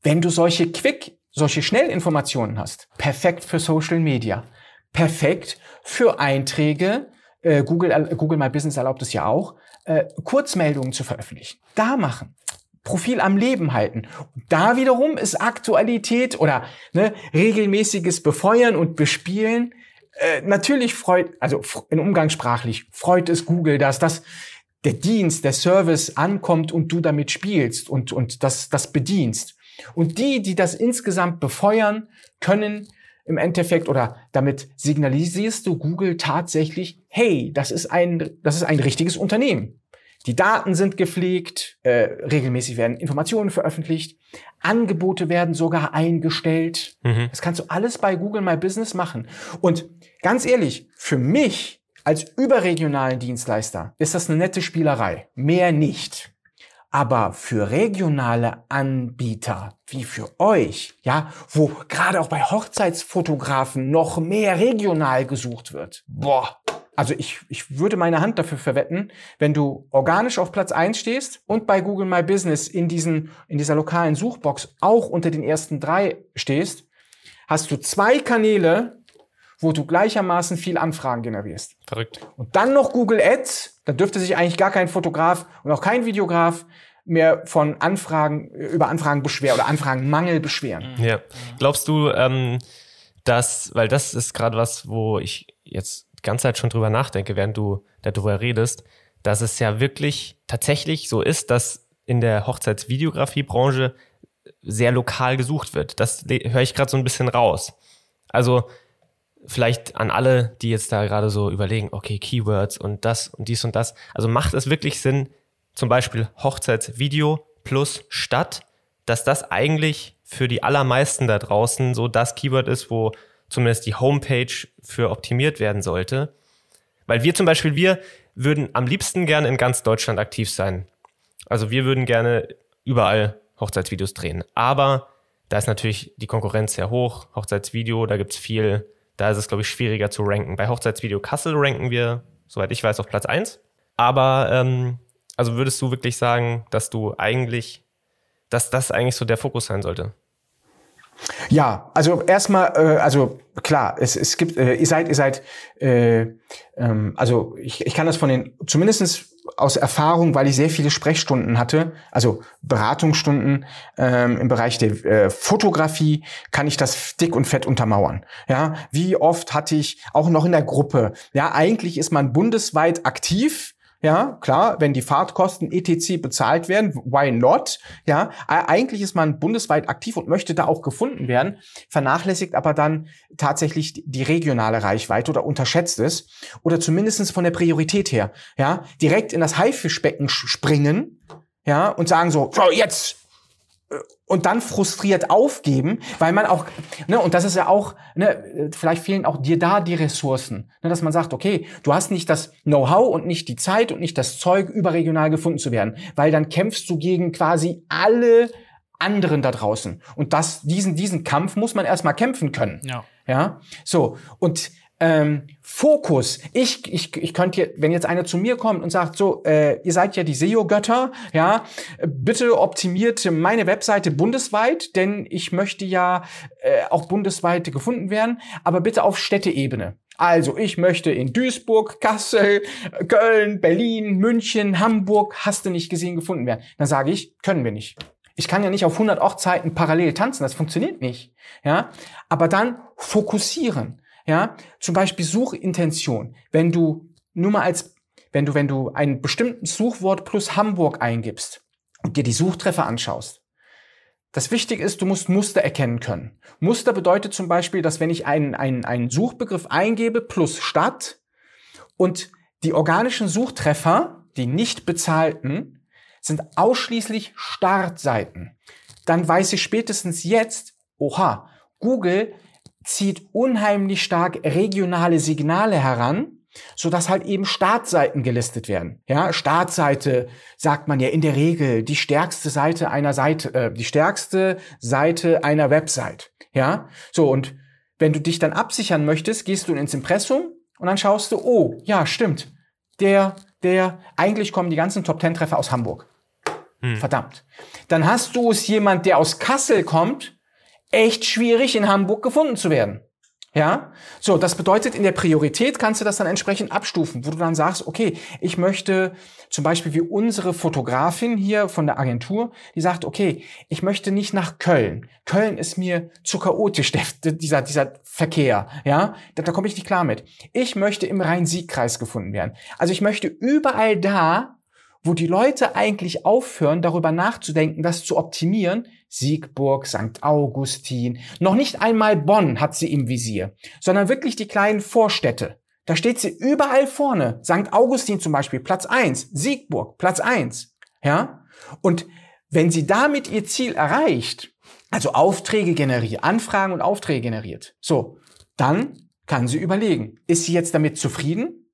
Wenn du solche Quick, solche Schnellinformationen hast, perfekt für Social Media, perfekt für Einträge, äh, Google, äh, Google My Business erlaubt es ja auch, äh, Kurzmeldungen zu veröffentlichen. Da machen. Profil am Leben halten. Da wiederum ist Aktualität oder ne, regelmäßiges Befeuern und Bespielen. Äh, natürlich freut, also in umgangssprachlich freut es Google, dass das der Dienst, der Service ankommt und du damit spielst und, und das, das bedienst. Und die, die das insgesamt befeuern, können im Endeffekt oder damit signalisierst du Google tatsächlich, hey, das ist ein, das ist ein richtiges Unternehmen. Die Daten sind gepflegt, äh, regelmäßig werden Informationen veröffentlicht, Angebote werden sogar eingestellt. Mhm. Das kannst du alles bei Google My Business machen. Und ganz ehrlich, für mich als überregionalen Dienstleister ist das eine nette Spielerei. Mehr nicht. Aber für regionale Anbieter wie für euch, ja, wo gerade auch bei Hochzeitsfotografen noch mehr regional gesucht wird, boah, also ich, ich würde meine Hand dafür verwetten, wenn du organisch auf Platz eins stehst und bei Google My Business in, diesen, in dieser lokalen Suchbox auch unter den ersten drei stehst, hast du zwei Kanäle, wo du gleichermaßen viel Anfragen generierst. Verrückt. Und dann noch Google Ads, da dürfte sich eigentlich gar kein Fotograf und auch kein Videograf mehr von Anfragen, über Anfragen beschweren oder Anfragenmangel beschweren. Ja. Glaubst du, ähm, dass, weil das ist gerade was, wo ich jetzt ganze Zeit schon drüber nachdenke, während du darüber redest, dass es ja wirklich tatsächlich so ist, dass in der Hochzeitsvideografiebranche sehr lokal gesucht wird. Das höre ich gerade so ein bisschen raus. Also vielleicht an alle, die jetzt da gerade so überlegen, okay, Keywords und das und dies und das. Also macht es wirklich Sinn, zum Beispiel Hochzeitsvideo plus Stadt, dass das eigentlich für die allermeisten da draußen so das Keyword ist, wo zumindest die Homepage für optimiert werden sollte. Weil wir zum Beispiel, wir würden am liebsten gerne in ganz Deutschland aktiv sein. Also wir würden gerne überall Hochzeitsvideos drehen. Aber da ist natürlich die Konkurrenz sehr hoch. Hochzeitsvideo, da gibt es viel, da ist es, glaube ich, schwieriger zu ranken. Bei Hochzeitsvideo Kassel ranken wir, soweit ich weiß, auf Platz 1. Aber ähm, also würdest du wirklich sagen, dass du eigentlich, dass das eigentlich so der Fokus sein sollte? Ja, also erstmal, äh, also klar, es, es gibt, äh, ihr seid, ihr seid, äh, ähm, also ich, ich kann das von den, zumindestens aus Erfahrung, weil ich sehr viele Sprechstunden hatte, also Beratungsstunden ähm, im Bereich der äh, Fotografie, kann ich das dick und fett untermauern. Ja, wie oft hatte ich auch noch in der Gruppe, ja, eigentlich ist man bundesweit aktiv, ja, klar, wenn die Fahrtkosten etc. bezahlt werden, why not? Ja, eigentlich ist man bundesweit aktiv und möchte da auch gefunden werden, vernachlässigt aber dann tatsächlich die regionale Reichweite oder unterschätzt es oder zumindestens von der Priorität her, ja, direkt in das Haifischbecken springen, ja, und sagen so, so jetzt und dann frustriert aufgeben, weil man auch, ne, und das ist ja auch, ne, vielleicht fehlen auch dir da die Ressourcen, ne, dass man sagt, okay, du hast nicht das Know-how und nicht die Zeit und nicht das Zeug, überregional gefunden zu werden, weil dann kämpfst du gegen quasi alle anderen da draußen. Und das, diesen, diesen Kampf muss man erstmal kämpfen können. Ja. Ja, so. Und ähm, Fokus. Ich, ich, ich könnte, wenn jetzt einer zu mir kommt und sagt, so, äh, ihr seid ja die SEO-Götter, ja, bitte optimiert meine Webseite bundesweit, denn ich möchte ja äh, auch bundesweit gefunden werden, aber bitte auf Städteebene. Also, ich möchte in Duisburg, Kassel, Köln, Berlin, München, Hamburg, hast du nicht gesehen, gefunden werden. Dann sage ich, können wir nicht. Ich kann ja nicht auf 100 Hochzeiten parallel tanzen, das funktioniert nicht. Ja, aber dann fokussieren. Ja, zum Beispiel Suchintention. Wenn du nur mal als, wenn du, wenn du ein bestimmtes Suchwort plus Hamburg eingibst und dir die Suchtreffer anschaust. Das Wichtige ist, du musst Muster erkennen können. Muster bedeutet zum Beispiel, dass wenn ich einen, einen, einen Suchbegriff eingebe plus Stadt und die organischen Suchtreffer, die nicht bezahlten, sind ausschließlich Startseiten, dann weiß ich spätestens jetzt, oha, Google zieht unheimlich stark regionale Signale heran, so dass halt eben Startseiten gelistet werden. Ja, Startseite sagt man ja in der Regel die stärkste Seite einer Seite, äh, die stärkste Seite einer Website. Ja, so und wenn du dich dann absichern möchtest, gehst du ins Impressum und dann schaust du, oh, ja, stimmt. Der, der, eigentlich kommen die ganzen Top Ten Treffer aus Hamburg. Hm. Verdammt. Dann hast du es jemand, der aus Kassel kommt echt schwierig, in Hamburg gefunden zu werden. Ja, so, das bedeutet, in der Priorität kannst du das dann entsprechend abstufen, wo du dann sagst, okay, ich möchte zum Beispiel wie unsere Fotografin hier von der Agentur, die sagt, okay, ich möchte nicht nach Köln. Köln ist mir zu chaotisch, der, dieser, dieser Verkehr, ja, da, da komme ich nicht klar mit. Ich möchte im Rhein-Sieg-Kreis gefunden werden. Also ich möchte überall da, wo die Leute eigentlich aufhören, darüber nachzudenken, das zu optimieren, Siegburg, St. Augustin, noch nicht einmal Bonn hat sie im Visier, sondern wirklich die kleinen Vorstädte. Da steht sie überall vorne. St. Augustin zum Beispiel, Platz eins, Siegburg, Platz eins, Ja? Und wenn sie damit ihr Ziel erreicht, also Aufträge generiert, Anfragen und Aufträge generiert, so, dann kann sie überlegen, ist sie jetzt damit zufrieden?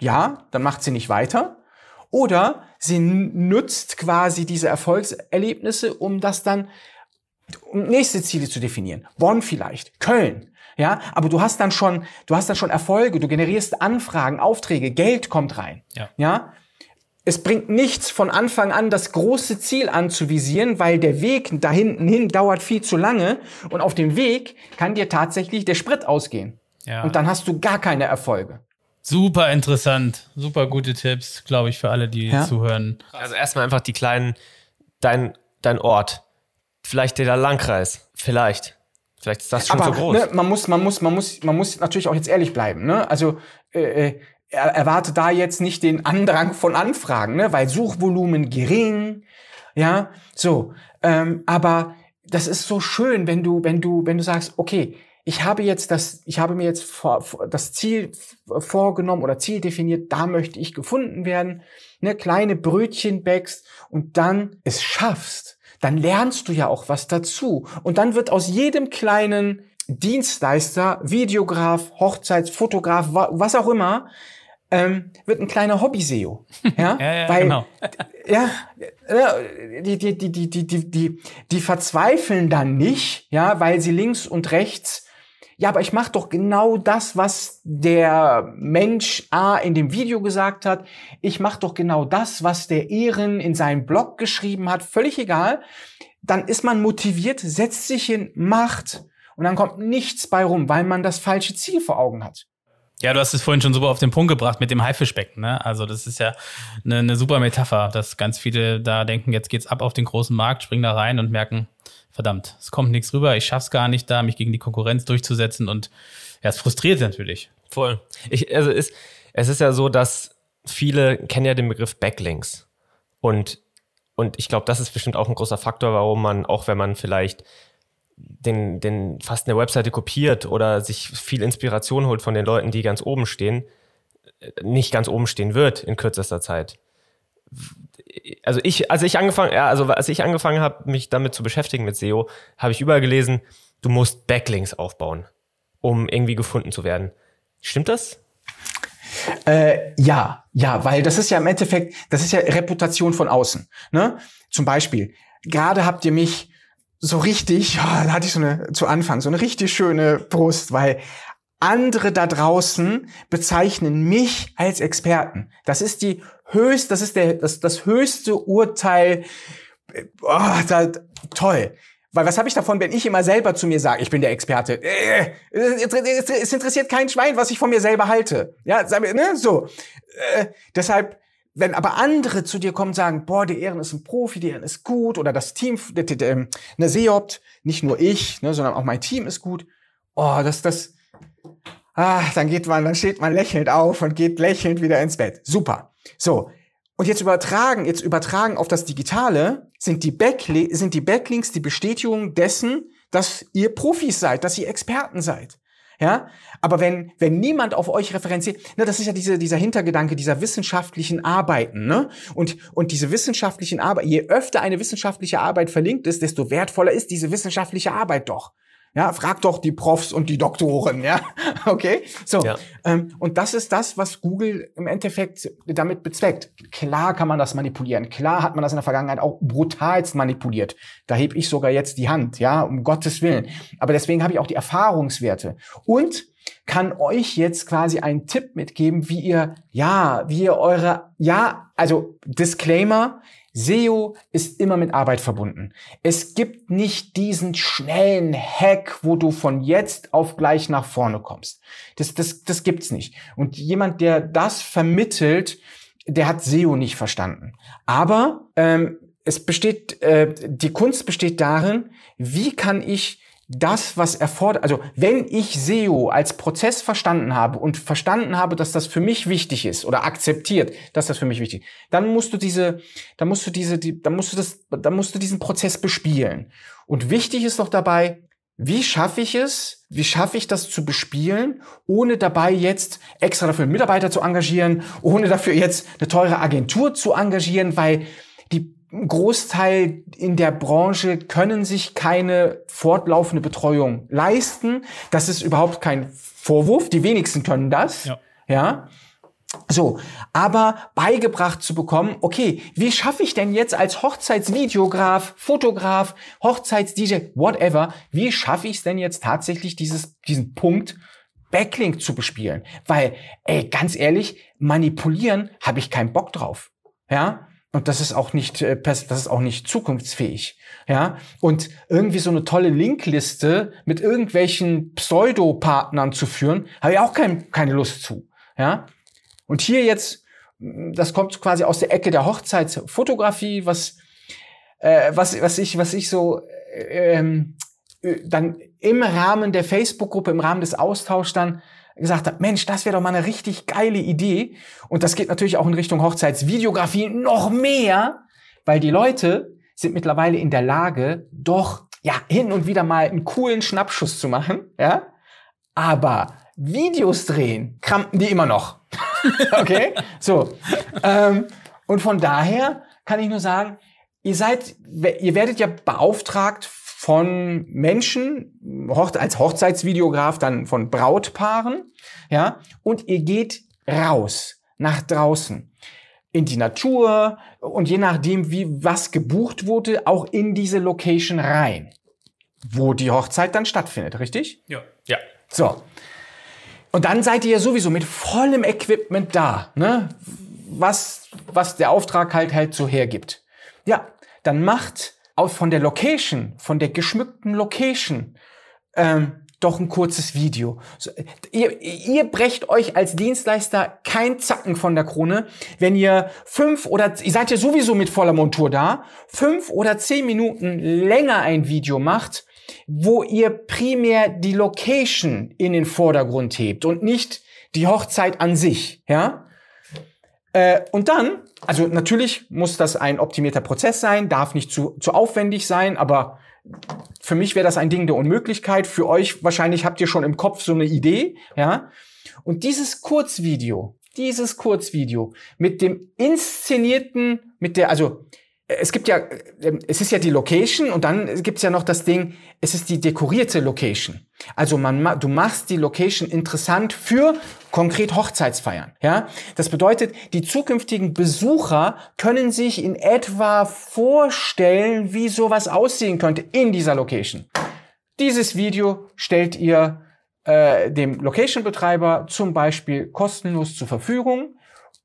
Ja, dann macht sie nicht weiter. Oder sie nutzt quasi diese Erfolgserlebnisse, um das dann, um nächste Ziele zu definieren. Bonn vielleicht, Köln. Ja, aber du hast dann schon, du hast dann schon Erfolge, du generierst Anfragen, Aufträge, Geld kommt rein. Ja. ja? Es bringt nichts von Anfang an das große Ziel anzuvisieren, weil der Weg da hinten hin dauert viel zu lange und auf dem Weg kann dir tatsächlich der Sprit ausgehen. Ja. Und dann hast du gar keine Erfolge. Super interessant, super gute Tipps, glaube ich, für alle, die ja? zuhören. Also erstmal einfach die kleinen, dein, dein Ort, vielleicht der Landkreis, vielleicht. Vielleicht ist das schon Aber, so groß. Ne, man muss, man muss, man muss, man muss natürlich auch jetzt ehrlich bleiben. Ne? Also äh, äh er, erwarte da jetzt nicht den Andrang von Anfragen, ne? weil Suchvolumen gering, ja, so. Ähm, aber das ist so schön, wenn du, wenn du, wenn du sagst, okay, ich habe jetzt das, ich habe mir jetzt vor, das Ziel vorgenommen oder Ziel definiert, da möchte ich gefunden werden, ne, kleine Brötchen backst und dann es schaffst, dann lernst du ja auch was dazu. Und dann wird aus jedem kleinen Dienstleister, Videograf, Hochzeitsfotograf, was auch immer, ähm, wird ein kleiner Hobby-SEO. Ja, ja, ja Weil, genau. ja, die, die, die, die, die, die, die verzweifeln dann nicht, ja, weil sie links und rechts ja, aber ich mache doch genau das, was der Mensch A in dem Video gesagt hat. Ich mache doch genau das, was der Ehren in seinem Blog geschrieben hat. Völlig egal. dann ist man motiviert, setzt sich hin, macht und dann kommt nichts bei rum, weil man das falsche Ziel vor Augen hat. Ja, du hast es vorhin schon super auf den Punkt gebracht mit dem Haifischbecken. Ne? Also das ist ja eine, eine super Metapher, dass ganz viele da denken, jetzt geht's ab auf den großen Markt, springen da rein und merken, verdammt, es kommt nichts rüber, ich schaff's gar nicht da, mich gegen die Konkurrenz durchzusetzen und ja, es frustriert natürlich. Voll. Ich, also ist, es ist ja so, dass viele kennen ja den Begriff Backlinks. Und, und ich glaube, das ist bestimmt auch ein großer Faktor, warum man, auch wenn man vielleicht den, den fast eine Webseite kopiert oder sich viel Inspiration holt von den Leuten, die ganz oben stehen, nicht ganz oben stehen wird in kürzester Zeit. Also ich, als ich angefangen, ja, also als ich angefangen habe, mich damit zu beschäftigen mit SEO, habe ich überall gelesen, du musst Backlinks aufbauen, um irgendwie gefunden zu werden. Stimmt das? Äh, ja, ja, weil das ist ja im Endeffekt, das ist ja Reputation von außen. Ne? Zum Beispiel, gerade habt ihr mich so richtig, ja, da hatte ich so eine, zu Anfang, so eine richtig schöne Brust, weil andere da draußen bezeichnen mich als Experten. Das ist die höchst, das ist der, das, das höchste Urteil. Oh, da, toll. Weil was habe ich davon, wenn ich immer selber zu mir sage, ich bin der Experte? Äh, es interessiert kein Schwein, was ich von mir selber halte. Ja, ne, so. Äh, deshalb, wenn aber andere zu dir kommen und sagen, boah, der Ehren ist ein Profi, der Ehren ist gut, oder das Team, der, der, der, eine Seopt, nicht nur ich, ne, sondern auch mein Team ist gut. Oh, das, das, ah, dann geht man, dann steht man lächelnd auf und geht lächelnd wieder ins Bett. Super. So. Und jetzt übertragen, jetzt übertragen auf das Digitale, sind die, Backli sind die Backlinks die Bestätigung dessen, dass ihr Profis seid, dass ihr Experten seid. Ja, aber wenn, wenn niemand auf euch referenziert, ne, das ist ja diese, dieser Hintergedanke dieser wissenschaftlichen Arbeiten, ne? Und, und diese wissenschaftlichen Arbeit, je öfter eine wissenschaftliche Arbeit verlinkt ist, desto wertvoller ist diese wissenschaftliche Arbeit doch. Ja, frag doch die Profs und die Doktoren, ja. Okay? So. Ja. Ähm, und das ist das, was Google im Endeffekt damit bezweckt. Klar kann man das manipulieren. Klar hat man das in der Vergangenheit auch brutalst manipuliert. Da heb ich sogar jetzt die Hand, ja, um Gottes Willen. Aber deswegen habe ich auch die Erfahrungswerte. Und kann euch jetzt quasi einen Tipp mitgeben, wie ihr, ja, wie ihr eure, ja, also Disclaimer, SEO ist immer mit Arbeit verbunden. Es gibt nicht diesen schnellen Hack, wo du von jetzt auf gleich nach vorne kommst. Das, das, das gibt's nicht. Und jemand, der das vermittelt, der hat SEO nicht verstanden. Aber ähm, es besteht, äh, die Kunst besteht darin, wie kann ich das, was erfordert, also wenn ich SEO als Prozess verstanden habe und verstanden habe, dass das für mich wichtig ist oder akzeptiert, dass das für mich wichtig ist, dann musst du diese, dann musst du diese, die, dann musst du das, dann musst du diesen Prozess bespielen. Und wichtig ist doch dabei, wie schaffe ich es, wie schaffe ich das zu bespielen, ohne dabei jetzt extra dafür Mitarbeiter zu engagieren, ohne dafür jetzt eine teure Agentur zu engagieren, weil die Großteil in der Branche können sich keine fortlaufende Betreuung leisten. Das ist überhaupt kein Vorwurf. Die wenigsten können das. Ja. ja. So, aber beigebracht zu bekommen, okay, wie schaffe ich denn jetzt als Hochzeitsvideograf, Fotograf, Hochzeits-DJ, whatever, wie schaffe ich es denn jetzt tatsächlich dieses, diesen Punkt Backlink zu bespielen? Weil, ey, ganz ehrlich, manipulieren habe ich keinen Bock drauf. Ja, und das ist auch nicht, äh, das ist auch nicht zukunftsfähig. Ja, und irgendwie so eine tolle Linkliste mit irgendwelchen Pseudopartnern zu führen, habe ich auch kein, keine Lust zu. Ja, und hier jetzt, das kommt quasi aus der Ecke der Hochzeitsfotografie, was, äh, was, was ich, was ich so äh, ähm, äh, dann im Rahmen der Facebook-Gruppe, im Rahmen des Austauschs dann gesagt habe, Mensch, das wäre doch mal eine richtig geile Idee. Und das geht natürlich auch in Richtung Hochzeitsvideografie noch mehr, weil die Leute sind mittlerweile in der Lage, doch ja hin und wieder mal einen coolen Schnappschuss zu machen, ja. Aber Videos drehen, krampen die immer noch. okay? So. Ähm, und von daher kann ich nur sagen, ihr seid, ihr werdet ja beauftragt von Menschen, als Hochzeitsvideograf dann von Brautpaaren, ja, und ihr geht raus, nach draußen, in die Natur und je nachdem, wie was gebucht wurde, auch in diese Location rein, wo die Hochzeit dann stattfindet, richtig? Ja. Ja. So. Und dann seid ihr ja sowieso mit vollem Equipment da, ne? Was, was der Auftrag halt halt so hergibt. Ja, dann macht auch von der Location, von der geschmückten Location, ähm, doch ein kurzes Video. So, ihr, ihr brecht euch als Dienstleister kein Zacken von der Krone, wenn ihr fünf oder, ihr seid ja sowieso mit voller Montur da, fünf oder zehn Minuten länger ein Video macht, wo ihr primär die Location in den Vordergrund hebt und nicht die Hochzeit an sich, ja? Äh, und dann, also natürlich muss das ein optimierter Prozess sein, darf nicht zu, zu aufwendig sein, aber für mich wäre das ein Ding der Unmöglichkeit. Für euch wahrscheinlich habt ihr schon im Kopf so eine Idee, ja? Und dieses Kurzvideo, dieses Kurzvideo mit dem inszenierten, mit der, also es gibt ja, ähm, es ist ja die Location und dann gibt's ja noch das Ding, es ist die dekorierte Location. Also man, du machst die Location interessant für konkret Hochzeitsfeiern. Ja, das bedeutet, die zukünftigen Besucher können sich in etwa vorstellen, wie sowas aussehen könnte in dieser Location. Dieses Video stellt ihr äh, dem Location-Betreiber zum Beispiel kostenlos zur Verfügung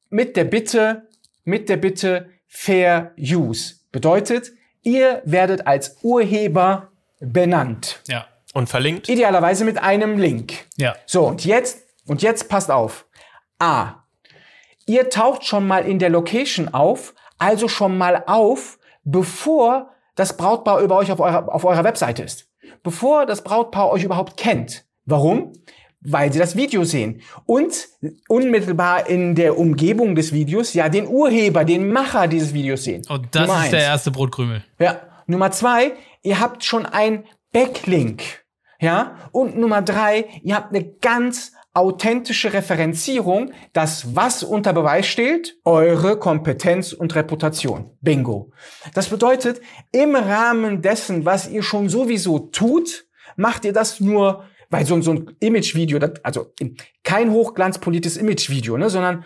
mit der Bitte, mit der Bitte, Fair Use. Bedeutet, ihr werdet als Urheber benannt. Ja. Und verlinkt? Idealerweise mit einem Link. Ja. So, und jetzt, und jetzt passt auf. A. Ihr taucht schon mal in der Location auf, also schon mal auf, bevor das Brautpaar über euch auf eurer, auf eurer Webseite ist. Bevor das Brautpaar euch überhaupt kennt. Warum? Weil sie das Video sehen und unmittelbar in der Umgebung des Videos ja den Urheber, den Macher dieses Videos sehen. Und das Nummer ist eins. der erste Brotkrümel. Ja. Nummer zwei, ihr habt schon ein Backlink. Ja. Und Nummer drei, ihr habt eine ganz authentische Referenzierung, das was unter Beweis steht, eure Kompetenz und Reputation. Bingo. Das bedeutet, im Rahmen dessen, was ihr schon sowieso tut, macht ihr das nur weil so, so ein Imagevideo, also kein hochglanzpolitisches Imagevideo, ne, sondern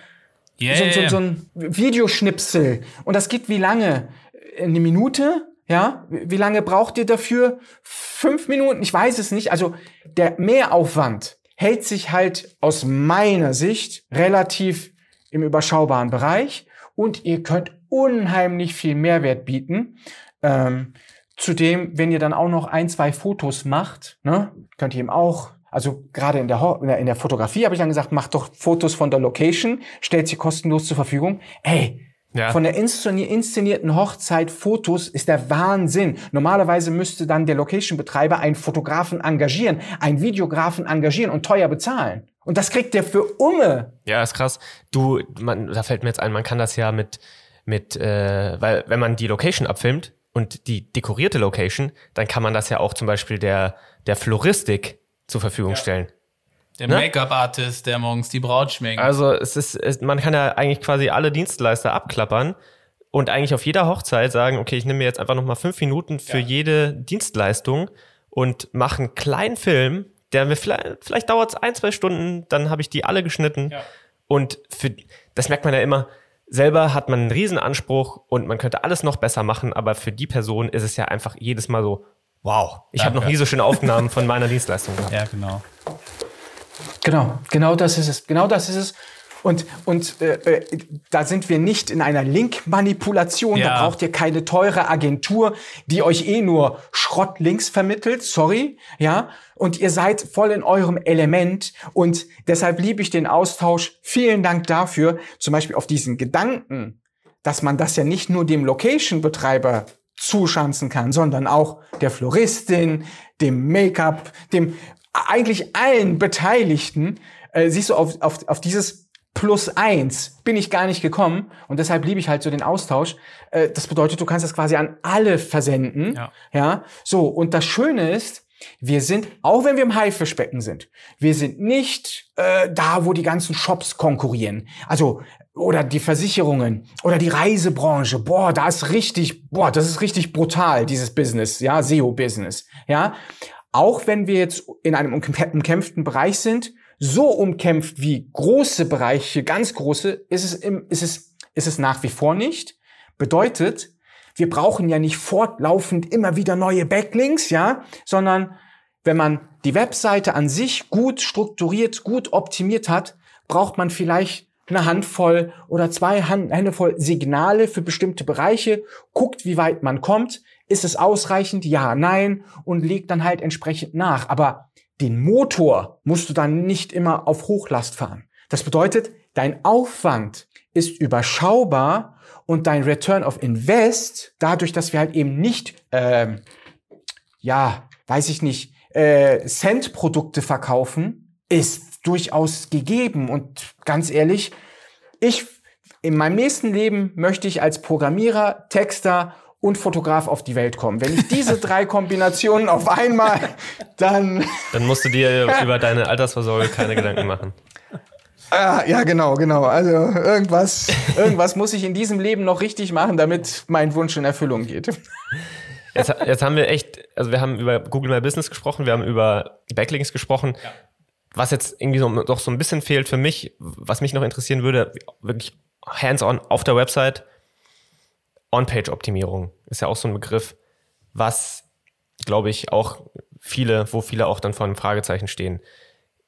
yeah, so, so, so ein Videoschnipsel. Und das geht wie lange? Eine Minute? Ja? Wie lange braucht ihr dafür? Fünf Minuten? Ich weiß es nicht. Also der Mehraufwand hält sich halt aus meiner Sicht relativ im überschaubaren Bereich und ihr könnt unheimlich viel Mehrwert bieten. Ähm, Zudem, wenn ihr dann auch noch ein, zwei Fotos macht, ne, könnt ihr eben auch, also gerade in der, in der Fotografie habe ich dann gesagt, macht doch Fotos von der Location, stellt sie kostenlos zur Verfügung. Ey, ja. Von der inszenierten Hochzeit Fotos ist der Wahnsinn. Normalerweise müsste dann der Location-Betreiber einen Fotografen engagieren, einen Videografen engagieren und teuer bezahlen. Und das kriegt der für Umme. Ja, ist krass. Du, man, da fällt mir jetzt ein, man kann das ja mit, mit, äh, weil wenn man die Location abfilmt, und die dekorierte Location, dann kann man das ja auch zum Beispiel der, der Floristik zur Verfügung ja. stellen. Der ne? Make-up-Artist, der morgens die Braut schminkt. Also es ist, es, man kann ja eigentlich quasi alle Dienstleister abklappern und eigentlich auf jeder Hochzeit sagen, okay, ich nehme mir jetzt einfach nochmal fünf Minuten für ja. jede Dienstleistung und mache einen kleinen Film, der mir vielleicht, vielleicht dauert es ein, zwei Stunden, dann habe ich die alle geschnitten. Ja. Und für, das merkt man ja immer, selber hat man einen Riesenanspruch und man könnte alles noch besser machen, aber für die Person ist es ja einfach jedes Mal so, wow, ich habe noch nie so schöne Aufnahmen von meiner Dienstleistung gehabt. Ja, genau. Genau, genau das ist es. Genau das ist es. Und, und äh, äh, da sind wir nicht in einer Link-Manipulation. Ja. Da braucht ihr keine teure Agentur, die euch eh nur Schrottlinks vermittelt. Sorry, ja. Und ihr seid voll in eurem Element. Und deshalb liebe ich den Austausch. Vielen Dank dafür. Zum Beispiel auf diesen Gedanken, dass man das ja nicht nur dem Location-Betreiber zuschanzen kann, sondern auch der Floristin, dem Make-up, dem eigentlich allen Beteiligten. Äh, siehst du auf, auf, auf dieses plus eins bin ich gar nicht gekommen und deshalb liebe ich halt so den Austausch. Äh, das bedeutet, du kannst das quasi an alle versenden. Ja. ja. So, und das Schöne ist, wir sind, auch wenn wir im Haifischbecken sind, wir sind nicht äh, da, wo die ganzen Shops konkurrieren. Also, oder die Versicherungen oder die Reisebranche. Boah, da ist richtig, boah, das ist richtig brutal, dieses Business, ja, SEO-Business. Ja. Auch wenn wir jetzt in einem umkämpften Bereich sind, so umkämpft wie große Bereiche, ganz große, ist es, im, ist es, ist es nach wie vor nicht. Bedeutet, wir brauchen ja nicht fortlaufend immer wieder neue Backlinks, ja, sondern wenn man die Webseite an sich gut strukturiert, gut optimiert hat, braucht man vielleicht eine Handvoll oder zwei Hände voll Signale für bestimmte Bereiche, guckt, wie weit man kommt, Ist es ausreichend? Ja, nein. Und legt dann halt entsprechend nach. Aber den Motor musst du dann nicht immer auf Hochlast fahren. Das bedeutet, dein Aufwand ist überschaubar und dein Return of Invest, dadurch, dass wir halt eben nicht, ähm, ja, weiß ich nicht, äh, Cent-Produkte verkaufen, ist durchaus gegeben. Und ganz ehrlich, ich in meinem nächsten Leben möchte ich als Programmierer, Texter und Fotograf auf die Welt kommen. Wenn ich diese drei Kombinationen auf einmal, dann. Dann musst du dir über deine Altersvorsorge keine Gedanken machen. Ah, ja, genau, genau. Also irgendwas, irgendwas muss ich in diesem Leben noch richtig machen, damit mein Wunsch in Erfüllung geht. Jetzt, jetzt haben wir echt, also wir haben über Google My Business gesprochen, wir haben über Backlinks gesprochen. Ja. Was jetzt irgendwie so, doch so ein bisschen fehlt für mich, was mich noch interessieren würde, wirklich hands-on auf der Website, On-Page-Optimierung ist ja auch so ein Begriff, was, glaube ich, auch viele, wo viele auch dann vor einem Fragezeichen stehen.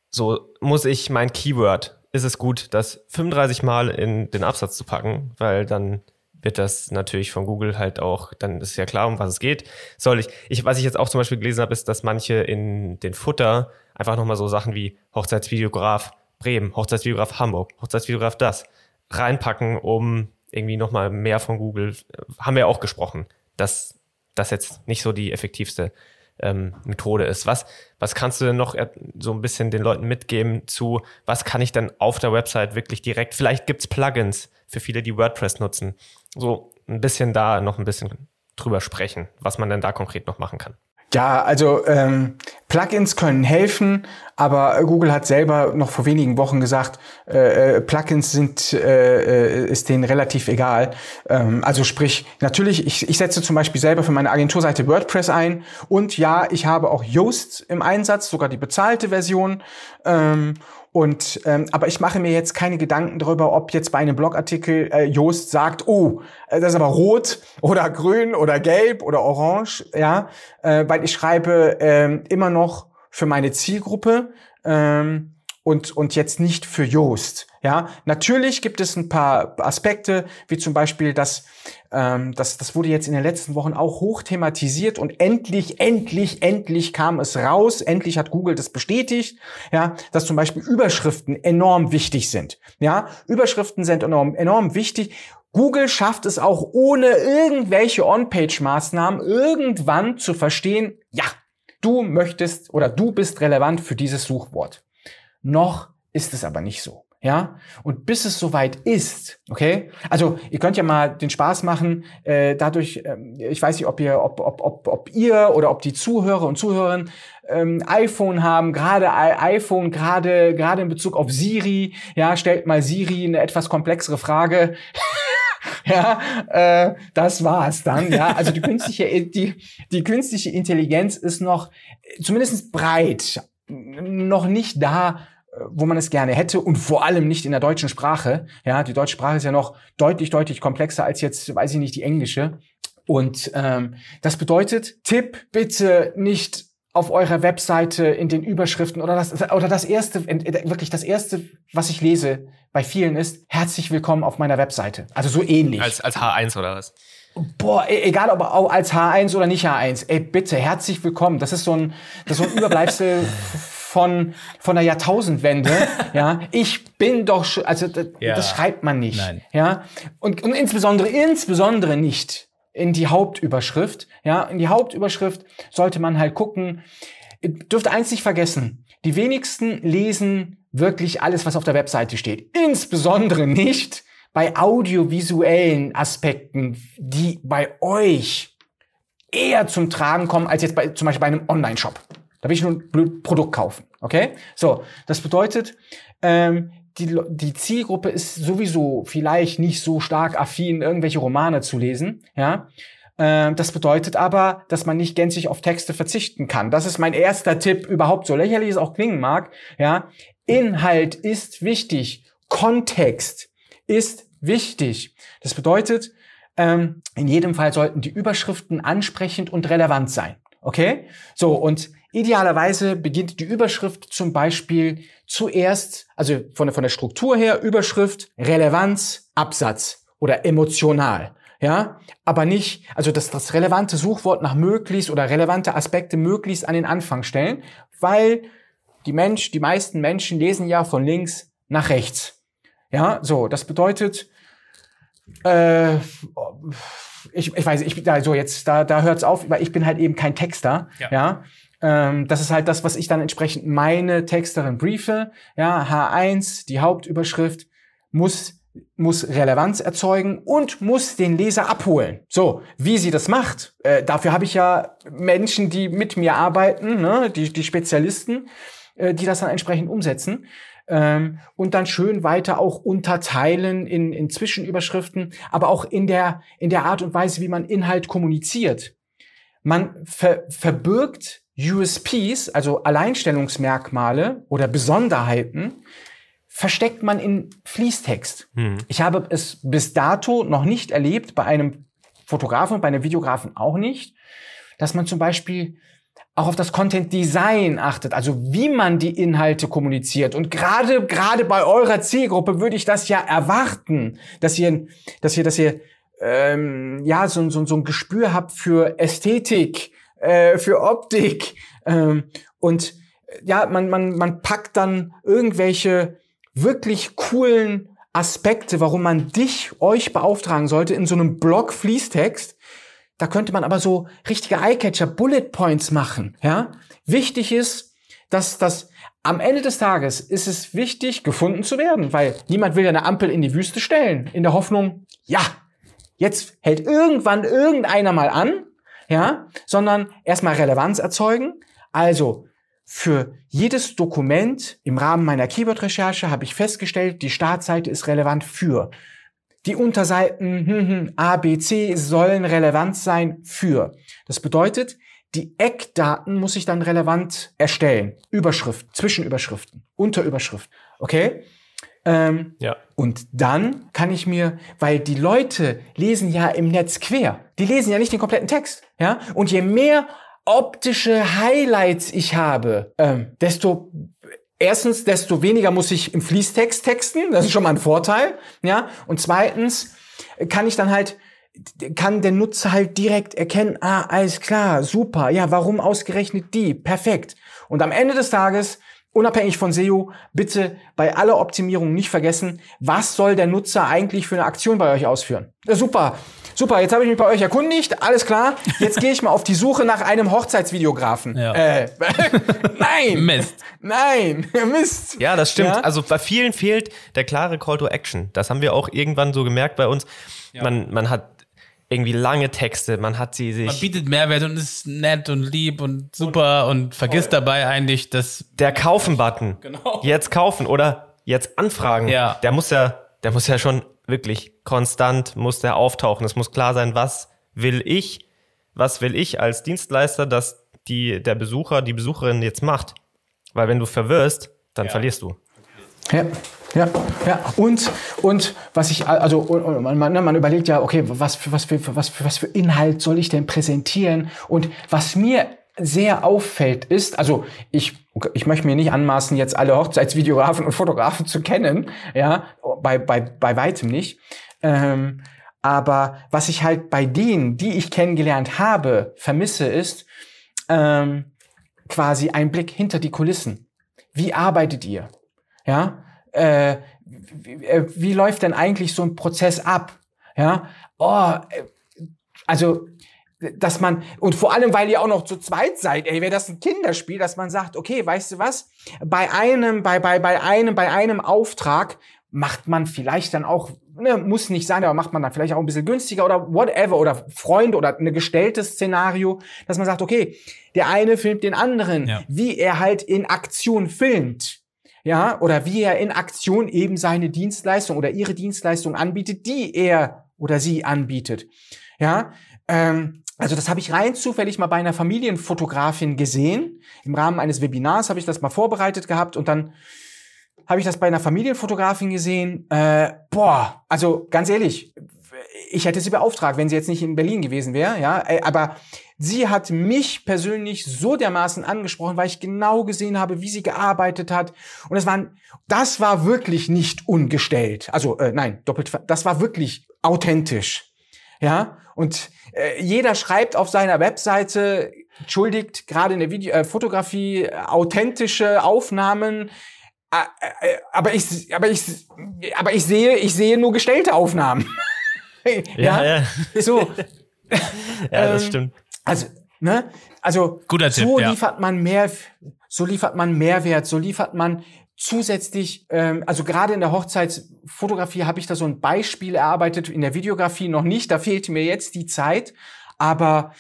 So muss ich mein Keyword, ist es gut, das 35 Mal in den Absatz zu packen, weil dann wird das natürlich von Google halt auch, dann ist ja klar, um was es geht. Soll ich, ich was ich jetzt auch zum Beispiel gelesen habe, ist, dass manche in den Futter einfach nochmal so Sachen wie Hochzeitsvideograf Bremen, Hochzeitsvideograf Hamburg, Hochzeitsvideograf das reinpacken, um irgendwie nochmal mehr von Google, haben wir auch gesprochen, dass das jetzt nicht so die effektivste ähm, Methode ist. Was, was kannst du denn noch so ein bisschen den Leuten mitgeben zu, was kann ich denn auf der Website wirklich direkt, vielleicht gibt's Plugins für viele, die WordPress nutzen, so ein bisschen da noch ein bisschen drüber sprechen, was man denn da konkret noch machen kann. Ja, also ähm, Plugins können helfen, aber Google hat selber noch vor wenigen Wochen gesagt, äh, äh, Plugins sind äh, äh, ist denen relativ egal. Ähm, also sprich, natürlich, ich, ich setze zum Beispiel selber für meine Agenturseite WordPress ein und ja, ich habe auch Yoast im Einsatz, sogar die bezahlte Version. Ähm, und ähm, aber ich mache mir jetzt keine Gedanken darüber, ob jetzt bei einem Blogartikel äh, Joost sagt, oh, äh, das ist aber rot oder grün oder gelb oder orange, ja, äh, weil ich schreibe ähm, immer noch für meine Zielgruppe. Ähm, und, und jetzt nicht für Joost. Ja, natürlich gibt es ein paar Aspekte, wie zum Beispiel, dass ähm, das, das wurde jetzt in den letzten Wochen auch hoch thematisiert und endlich, endlich, endlich kam es raus. Endlich hat Google das bestätigt, ja, dass zum Beispiel Überschriften enorm wichtig sind. Ja, Überschriften sind enorm, enorm wichtig. Google schafft es auch ohne irgendwelche On-Page-Maßnahmen irgendwann zu verstehen, ja, du möchtest oder du bist relevant für dieses Suchwort. Noch ist es aber nicht so. Ja, und bis es soweit ist, okay, also ihr könnt ja mal den Spaß machen, äh, dadurch, ähm, ich weiß nicht, ob ihr, ob, ob, ob, ob ihr oder ob die Zuhörer und Zuhörerinnen ähm, iPhone haben, gerade iPhone, gerade gerade in Bezug auf Siri, ja, stellt mal Siri eine etwas komplexere Frage. ja, äh, das war's dann. Ja, also die künstliche, die die künstliche Intelligenz ist noch zumindest breit, noch nicht da wo man es gerne hätte und vor allem nicht in der deutschen Sprache. Ja, die deutsche Sprache ist ja noch deutlich, deutlich komplexer als jetzt, weiß ich nicht, die englische. Und ähm, das bedeutet, Tipp, bitte nicht auf eurer Webseite in den Überschriften oder das oder das erste wirklich das erste was ich lese bei vielen ist herzlich willkommen auf meiner Webseite also so ähnlich als als H1 oder was Boah, e, egal ob auch als H1 oder nicht H1, ey, bitte, herzlich willkommen. Das ist so ein, das ist so ein Überbleibsel von, von der Jahrtausendwende, ja, ich bin doch, schon, also das, ja. das schreibt man nicht, Nein. ja, und, und insbesondere, insbesondere nicht in die Hauptüberschrift, ja, in die Hauptüberschrift sollte man halt gucken, ihr dürft eins nicht vergessen, die wenigsten lesen wirklich alles, was auf der Webseite steht, insbesondere nicht bei audiovisuellen Aspekten, die bei euch eher zum Tragen kommen als jetzt bei, zum Beispiel bei einem Online-Shop. Da will ich nur ein Produkt kaufen. Okay? So, das bedeutet, ähm, die, die Zielgruppe ist sowieso vielleicht nicht so stark affin, irgendwelche Romane zu lesen. Ja? Ähm, das bedeutet aber, dass man nicht gänzlich auf Texte verzichten kann. Das ist mein erster Tipp überhaupt, so lächerlich es auch klingen mag. Ja? Inhalt ist wichtig. Kontext ist wichtig. Das bedeutet, ähm, in jedem Fall sollten die Überschriften ansprechend und relevant sein. Okay? So, und idealerweise beginnt die Überschrift zum Beispiel zuerst, also von der, von der Struktur her, Überschrift, Relevanz, Absatz oder emotional. ja, aber nicht, also das, das relevante Suchwort nach möglichst oder relevante Aspekte möglichst an den Anfang stellen, weil die Mensch, die meisten Menschen lesen ja von links nach rechts. Ja, so, das bedeutet, äh, ich, ich weiß, ich da so jetzt, da, da hört's auf, weil ich bin halt eben kein Texter, ja. ja? Ähm, das ist halt das, was ich dann entsprechend meine Texterin briefe. Ja, H1, die Hauptüberschrift muss muss Relevanz erzeugen und muss den Leser abholen. So, wie sie das macht, äh, dafür habe ich ja Menschen, die mit mir arbeiten, ne, die, die Spezialisten, äh, die das dann entsprechend umsetzen. Ähm, und dann schön weiter auch unterteilen in, in Zwischenüberschriften, aber auch in der, in der Art und Weise, wie man Inhalt kommuniziert. Man ver verbirgt USPs, also Alleinstellungsmerkmale oder Besonderheiten, versteckt man in Fließtext. Hm. Ich habe es bis dato noch nicht erlebt, bei einem Fotografen, bei einem Videografen auch nicht, dass man zum Beispiel auch auf das Content Design achtet, also wie man die Inhalte kommuniziert. Und gerade gerade bei eurer Zielgruppe würde ich das ja erwarten, dass ihr, dass ihr, dass ihr ähm, ja so, so, so ein Gespür habt für Ästhetik, äh, für Optik ähm, und ja, man, man, man packt dann irgendwelche wirklich coolen Aspekte, warum man dich, euch beauftragen sollte, in so einem Blog-Fließtext da könnte man aber so richtige Eyecatcher, Bullet Points machen. Ja, wichtig ist, dass das am Ende des Tages ist es wichtig, gefunden zu werden, weil niemand will ja eine Ampel in die Wüste stellen, in der Hoffnung, ja, jetzt hält irgendwann irgendeiner mal an, ja, sondern erstmal Relevanz erzeugen. Also für jedes Dokument im Rahmen meiner Keyword-Recherche habe ich festgestellt, die Startseite ist relevant für die Unterseiten hm, hm, A, B, C sollen relevant sein für. Das bedeutet, die Eckdaten muss ich dann relevant erstellen. Überschrift, Zwischenüberschriften, Unterüberschrift. Okay? Ähm, ja. Und dann kann ich mir, weil die Leute lesen ja im Netz quer. Die lesen ja nicht den kompletten Text. Ja? Und je mehr optische Highlights ich habe, ähm, desto erstens, desto weniger muss ich im Fließtext texten. Das ist schon mal ein Vorteil. Ja. Und zweitens kann ich dann halt kann der Nutzer halt direkt erkennen, ah, alles klar, super, ja, warum ausgerechnet die? Perfekt. Und am Ende des Tages, unabhängig von SEO, bitte bei aller Optimierung nicht vergessen, was soll der Nutzer eigentlich für eine Aktion bei euch ausführen? Ja, super. Super, jetzt habe ich mich bei euch erkundigt, alles klar. Jetzt gehe ich mal auf die Suche nach einem Hochzeitsvideografen. Ja. Äh, nein! Mist. Nein, Mist. Ja, das stimmt. Ja? Also bei vielen fehlt der klare Call to Action. Das haben wir auch irgendwann so gemerkt bei uns. Ja. Man, man hat irgendwie lange Texte, man hat sie sich. Man bietet Mehrwert und ist nett und lieb und super und, und vergisst toll. dabei eigentlich, dass. Der Kaufen-Button. Genau. Jetzt kaufen oder jetzt anfragen. Ja. Der muss ja, der muss ja schon wirklich konstant muss der auftauchen. Es muss klar sein, was will ich, was will ich als Dienstleister, dass die, der Besucher, die Besucherin jetzt macht. Weil wenn du verwirrst, dann ja. verlierst du. Ja, ja, ja. Und, und was ich, also man, man, überlegt ja, okay, was für, was, für, was, für, was für Inhalt soll ich denn präsentieren? Und was mir sehr auffällt ist, also ich, ich möchte mir nicht anmaßen, jetzt alle Hochzeitsvideografen und Fotografen zu kennen, ja, bei, bei, bei weitem nicht. Ähm, aber was ich halt bei denen, die ich kennengelernt habe, vermisse, ist ähm, quasi ein Blick hinter die Kulissen. Wie arbeitet ihr? Ja, äh, wie, äh, wie läuft denn eigentlich so ein Prozess ab? Ja, oh, äh, also dass man, und vor allem, weil ihr auch noch zu zweit seid, ey, wäre das ein Kinderspiel, dass man sagt, okay, weißt du was, bei einem, bei, bei, bei einem, bei einem Auftrag macht man vielleicht dann auch, ne, muss nicht sein, aber macht man dann vielleicht auch ein bisschen günstiger oder whatever oder Freunde oder ein gestelltes Szenario, dass man sagt, okay, der eine filmt den anderen, ja. wie er halt in Aktion filmt. Ja, oder wie er in Aktion eben seine Dienstleistung oder ihre Dienstleistung anbietet, die er oder sie anbietet. Ja, ähm, also das habe ich rein zufällig mal bei einer Familienfotografin gesehen. Im Rahmen eines Webinars habe ich das mal vorbereitet gehabt und dann habe ich das bei einer Familienfotografin gesehen. Äh, boah, also ganz ehrlich, ich hätte sie beauftragt, wenn sie jetzt nicht in Berlin gewesen wäre, ja. Aber sie hat mich persönlich so dermaßen angesprochen, weil ich genau gesehen habe, wie sie gearbeitet hat. Und das war, das war wirklich nicht ungestellt. Also äh, nein, doppelt, das war wirklich authentisch. ja, und äh, jeder schreibt auf seiner Webseite, entschuldigt, gerade in der Video äh, Fotografie, authentische Aufnahmen, äh, äh, aber ich, aber ich, aber ich sehe, ich sehe nur gestellte Aufnahmen. Ja, ja. So. Ja, das Ähm, stimmt. Also, ne? Also, Guter Tipp, so ja. liefert man mehr, so liefert man Mehrwert, so liefert man zusätzlich, ähm, also gerade in der Hochzeitsfotografie habe ich da so ein Beispiel erarbeitet, in der Videografie noch nicht, da fehlt mir jetzt die Zeit, aber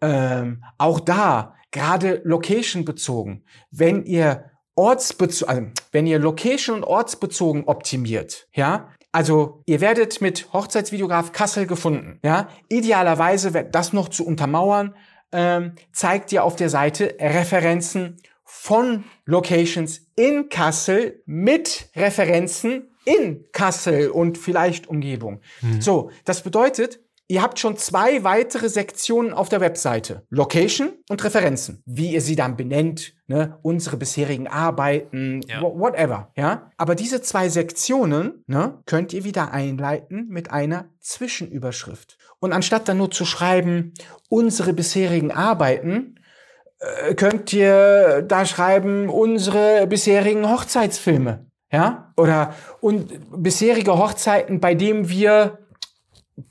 ähm, auch da, gerade Location bezogen, wenn ihr ortsbezogen, also wenn ihr Location und ortsbezogen optimiert, ja, also ihr werdet mit Hochzeitsvideograf Kassel gefunden, ja, idealerweise das noch zu untermauern, ähm, zeigt ihr auf der Seite Referenzen von Locations in Kassel mit Referenzen in Kassel und vielleicht Umgebung. So, das bedeutet, ihr habt schon zwei weitere Sektionen auf der Webseite. Location und Referenzen. Wie ihr sie dann benennt, ne? unsere bisherigen Arbeiten, Ja. wha- whatever, ja. Aber diese zwei Sektionen, ne, könnt ihr wieder einleiten mit einer Zwischenüberschrift. Und anstatt dann nur zu schreiben, unsere bisherigen Arbeiten, äh, könnt ihr da schreiben, unsere bisherigen Hochzeitsfilme, ja? Oder und bisherige Hochzeiten, bei dem wir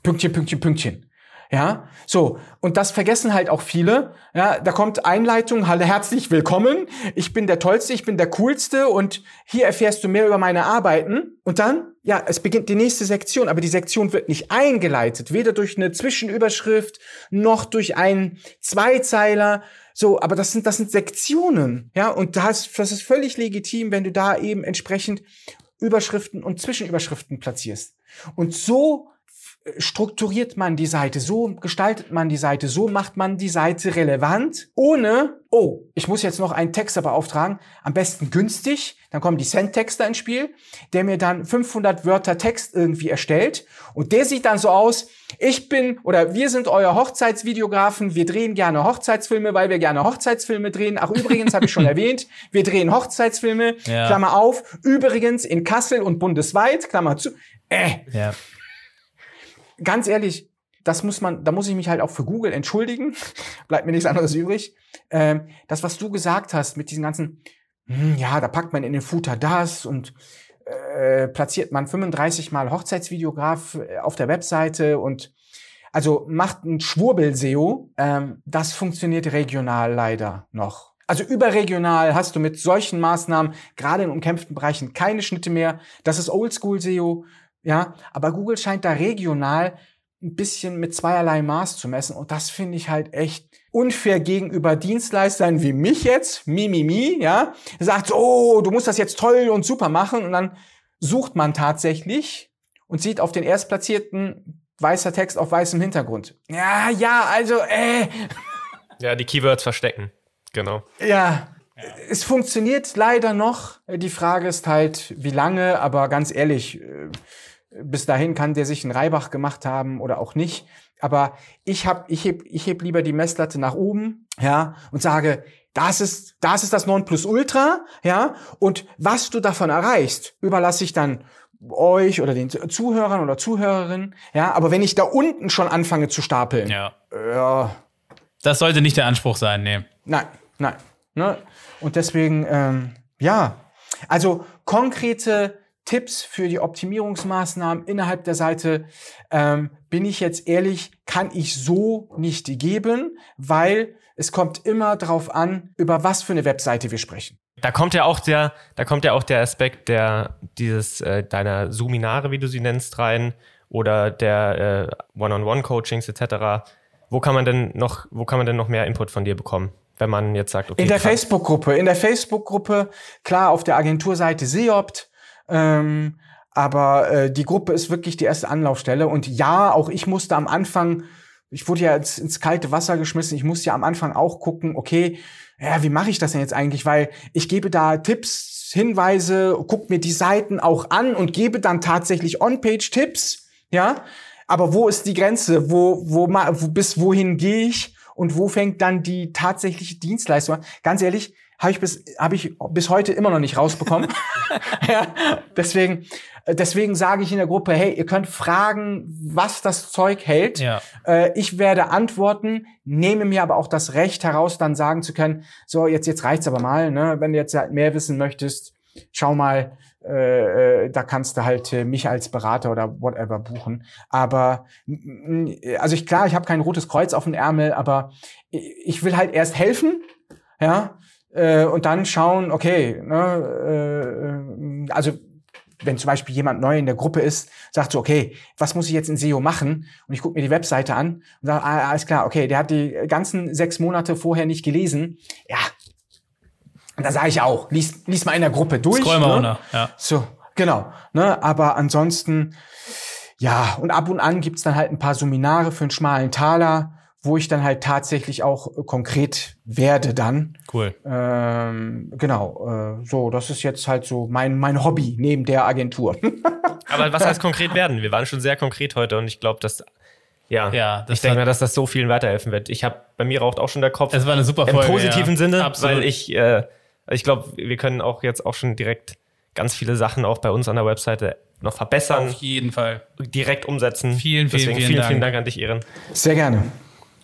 Pünktchen, Pünktchen, Pünktchen. Ja, so. Und das vergessen halt auch viele. Ja, da kommt Einleitung, hallo, herzlich willkommen. Ich bin der Tollste, ich bin der Coolste und hier erfährst du mehr über meine Arbeiten. Und dann, ja, es beginnt die nächste Sektion, aber die Sektion wird nicht eingeleitet, weder durch eine Zwischenüberschrift noch durch einen Zweizeiler. So, aber das sind, das sind Sektionen. Ja, und das, das ist völlig legitim, wenn du da eben entsprechend Überschriften und Zwischenüberschriften platzierst. Und so strukturiert man die Seite, so gestaltet man die Seite, so macht man die Seite relevant, ohne, oh, ich muss jetzt noch einen Texter beauftragen, am besten günstig, dann kommen die Send-Texter ins Spiel, der mir dann 500 Wörter Text irgendwie erstellt und der sieht dann so aus, ich bin oder wir sind euer Hochzeitsvideografen, wir drehen gerne Hochzeitsfilme, weil wir gerne Hochzeitsfilme drehen. Ach, übrigens habe ich schon erwähnt, wir drehen Hochzeitsfilme, Ja. Klammer auf, übrigens in Kassel und bundesweit, Klammer zu. Äh, Ja. Ganz ehrlich, das muss man, da muss ich mich halt auch für Google entschuldigen. Bleibt mir nichts anderes übrig. Ähm, das, was du gesagt hast mit diesen ganzen, hm, ja, da packt man in den Footer das und äh, platziert man 35 mal Hochzeitsvideograf äh, auf der Webseite und also macht ein Schwurbel-SEO. Ähm, das funktioniert regional leider noch. Also überregional hast du mit solchen Maßnahmen, gerade in umkämpften Bereichen, keine Schnitte mehr. Das ist Oldschool-SEO. Ja, aber Google scheint da regional ein bisschen mit zweierlei Maß zu messen und das finde ich halt echt unfair gegenüber Dienstleistern wie mich jetzt, mi, mi, mi, ja, sagt, oh, du musst das jetzt toll und super machen und dann sucht man tatsächlich und sieht auf den erstplatzierten weißer Text auf weißem Hintergrund. Ja, ja, also, äh, Ja, die Keywords verstecken. Genau. ja, es funktioniert leider noch. Die Frage ist halt, wie lange, aber ganz ehrlich, äh, bis dahin kann der sich einen Reibach gemacht haben oder auch nicht. Aber ich hab, ich heb, ich heb lieber die Messlatte nach oben, ja, und sage, das ist, das ist das Nonplusultra, ja, und was du davon erreichst, überlasse ich dann euch oder den Zuhörern oder Zuhörerinnen, ja, aber wenn ich da unten schon anfange zu stapeln, ja. ja Das sollte nicht der Anspruch sein, nee. Nein, nein. Ne? Und deswegen, ähm, ja, also konkrete Tipps für die Optimierungsmaßnahmen innerhalb der Seite, ähm, bin ich jetzt ehrlich, kann ich so nicht geben, weil es kommt immer drauf an, über was für eine Webseite wir sprechen. Da kommt ja auch der, da kommt ja auch der Aspekt der dieses äh, deiner Suminare, wie du sie nennst, rein oder der äh, One-on-One-Coachings etc. Wo kann man denn noch, wo kann man denn noch mehr Input von dir bekommen, wenn man jetzt sagt, okay, In der Facebook-Gruppe, in der Facebook-Gruppe, klar, auf der Agenturseite Seopt, ähm, aber äh, die Gruppe ist wirklich die erste Anlaufstelle. Und ja, auch ich musste am Anfang, ich wurde ja ins, ins kalte Wasser geschmissen, ich musste ja am Anfang auch gucken, okay, ja, wie mache ich das denn jetzt eigentlich? Weil ich gebe da Tipps, Hinweise, guck mir die Seiten auch an und gebe dann tatsächlich On-Page-Tipps, ja. Aber wo ist die Grenze? Wo, wo, wo bis wohin gehe ich? Und wo fängt dann die tatsächliche Dienstleistung an? Ganz ehrlich, habe ich bis habe ich bis heute immer noch nicht rausbekommen. ja, deswegen deswegen sage ich in der Gruppe, hey, ihr könnt fragen, was das Zeug hält. Ja. Äh, ich werde antworten, nehme mir aber auch das Recht heraus, dann sagen zu können, so jetzt jetzt reicht's aber mal, ne? Wenn du jetzt halt mehr wissen möchtest, schau mal, äh, äh, da kannst du halt äh, mich als Berater oder whatever buchen. Aber also ich klar, ich habe kein rotes Kreuz auf dem Ärmel, aber ich will halt erst helfen, ja, äh, und dann schauen, okay, ne, äh, also wenn zum Beispiel jemand neu in der Gruppe ist, sagt so, okay, was muss ich jetzt in SEO machen? Und ich gucke mir die Webseite an und sage, ah, alles klar, okay, der hat die ganzen sechs Monate vorher nicht gelesen. Ja, und da sage ich auch, lies, lies mal in der Gruppe durch. Scroll mal ne? runter, ja. So, genau. Ne? Aber ansonsten, ja, und ab und an gibt's dann halt ein paar Seminare für einen schmalen Taler, wo ich dann halt tatsächlich auch äh, konkret werde dann. Cool. Ähm, genau, äh, so, das ist jetzt halt so mein, mein Hobby neben der Agentur. Aber was heißt konkret werden? Wir waren schon sehr konkret heute und ich glaube, dass ja, ja ich denke mir, dass das so vielen weiterhelfen wird. Ich habe bei mir raucht auch schon der Kopf. Es war eine super Folge. Im positiven ja. Sinne, Absolut. weil ich äh, ich glaube, wir können auch jetzt auch schon direkt ganz viele Sachen auch bei uns an der Webseite noch verbessern. Auf jeden Fall. Direkt umsetzen. Vielen, vielen, Deswegen vielen, vielen, Dank. vielen Dank an dich, Ehren. Sehr gerne.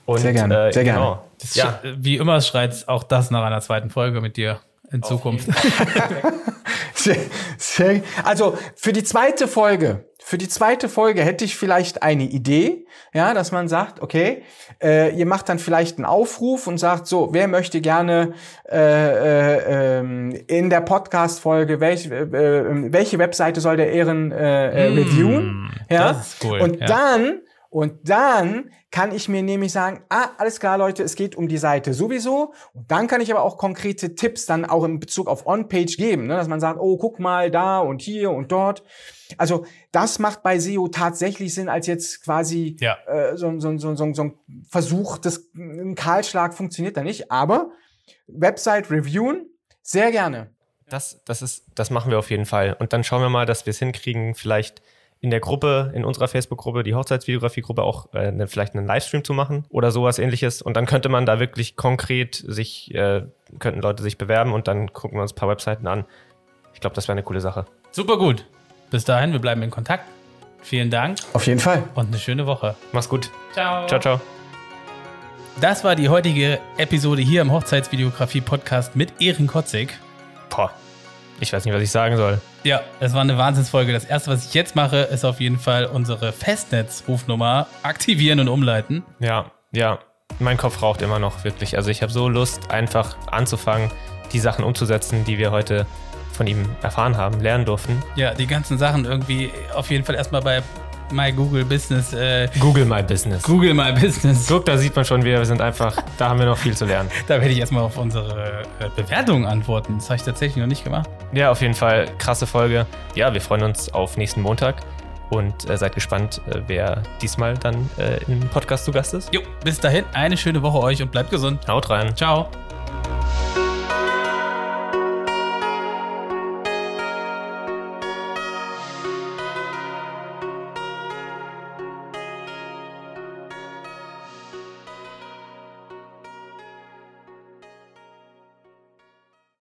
Und, Sehr gerne, äh, sehr gerne. Genau. Das Ja, Wie immer schreit auch das nach einer zweiten Folge mit dir in Zukunft. Sehr, sehr, also für die zweite Folge, für die zweite Folge hätte ich vielleicht eine Idee, ja, dass man sagt, okay, äh, ihr macht dann vielleicht einen Aufruf und sagt so, wer möchte gerne äh, äh, ähm, in der Podcast-Folge, welch, äh, äh, welche Webseite soll der Ehren äh, äh, Mm, reviewen? Ja, das ist cool, Und ja. dann und dann kann ich mir nämlich sagen, ah, alles klar, Leute, es geht um die Seite sowieso. Und dann kann ich aber auch konkrete Tipps dann auch in Bezug auf On-Page geben, ne? dass man sagt, oh, guck mal da und hier und dort. Also das macht bei SEO tatsächlich Sinn, als jetzt quasi Ja. äh, so, so, so, so, so ein Versuch, das, ein Kahlschlag funktioniert da nicht. Aber Website reviewen, sehr gerne. das, das, ist, das machen wir auf jeden Fall. Und dann schauen wir mal, dass wir es hinkriegen, vielleicht in der Gruppe, in unserer Facebook-Gruppe, die Hochzeitsvideografie-Gruppe auch äh, ne, vielleicht einen Livestream zu machen oder sowas ähnliches. Und dann könnte man da wirklich konkret sich, äh, könnten Leute sich bewerben und dann gucken wir uns ein paar Webseiten an. Ich glaube, das wäre eine coole Sache. Super gut. Bis dahin, wir bleiben in Kontakt. Vielen Dank Auf jeden Fall. und eine schöne Woche. Mach's gut. Ciao. Ciao, ciao. Das war die heutige Episode hier im Hochzeitsvideografie-Podcast mit Ehren Kotzig. Boah. Ich weiß nicht, was ich sagen soll. Ja, es war eine Wahnsinnsfolge. Das erste, was ich jetzt mache, ist auf jeden Fall unsere Festnetzrufnummer aktivieren und umleiten. Ja, ja. Mein Kopf raucht immer noch wirklich. Also ich habe so Lust, einfach anzufangen, die Sachen umzusetzen, die wir heute von ihm erfahren haben, lernen durften. Ja, die ganzen Sachen irgendwie auf jeden Fall erstmal bei My Google Business, äh, Google My Business. Google My Business. Guck, da sieht man schon, wir sind einfach, da haben wir noch viel zu lernen. Da werde ich erstmal auf unsere äh, Bewertungen antworten. Das habe ich tatsächlich noch nicht gemacht. Ja, auf jeden Fall krasse Folge. Ja, wir freuen uns auf nächsten Montag und äh, seid gespannt, äh, wer diesmal dann äh, im Podcast zu Gast ist. Jo, bis dahin, eine schöne Woche euch und bleibt gesund. Haut rein. Ciao.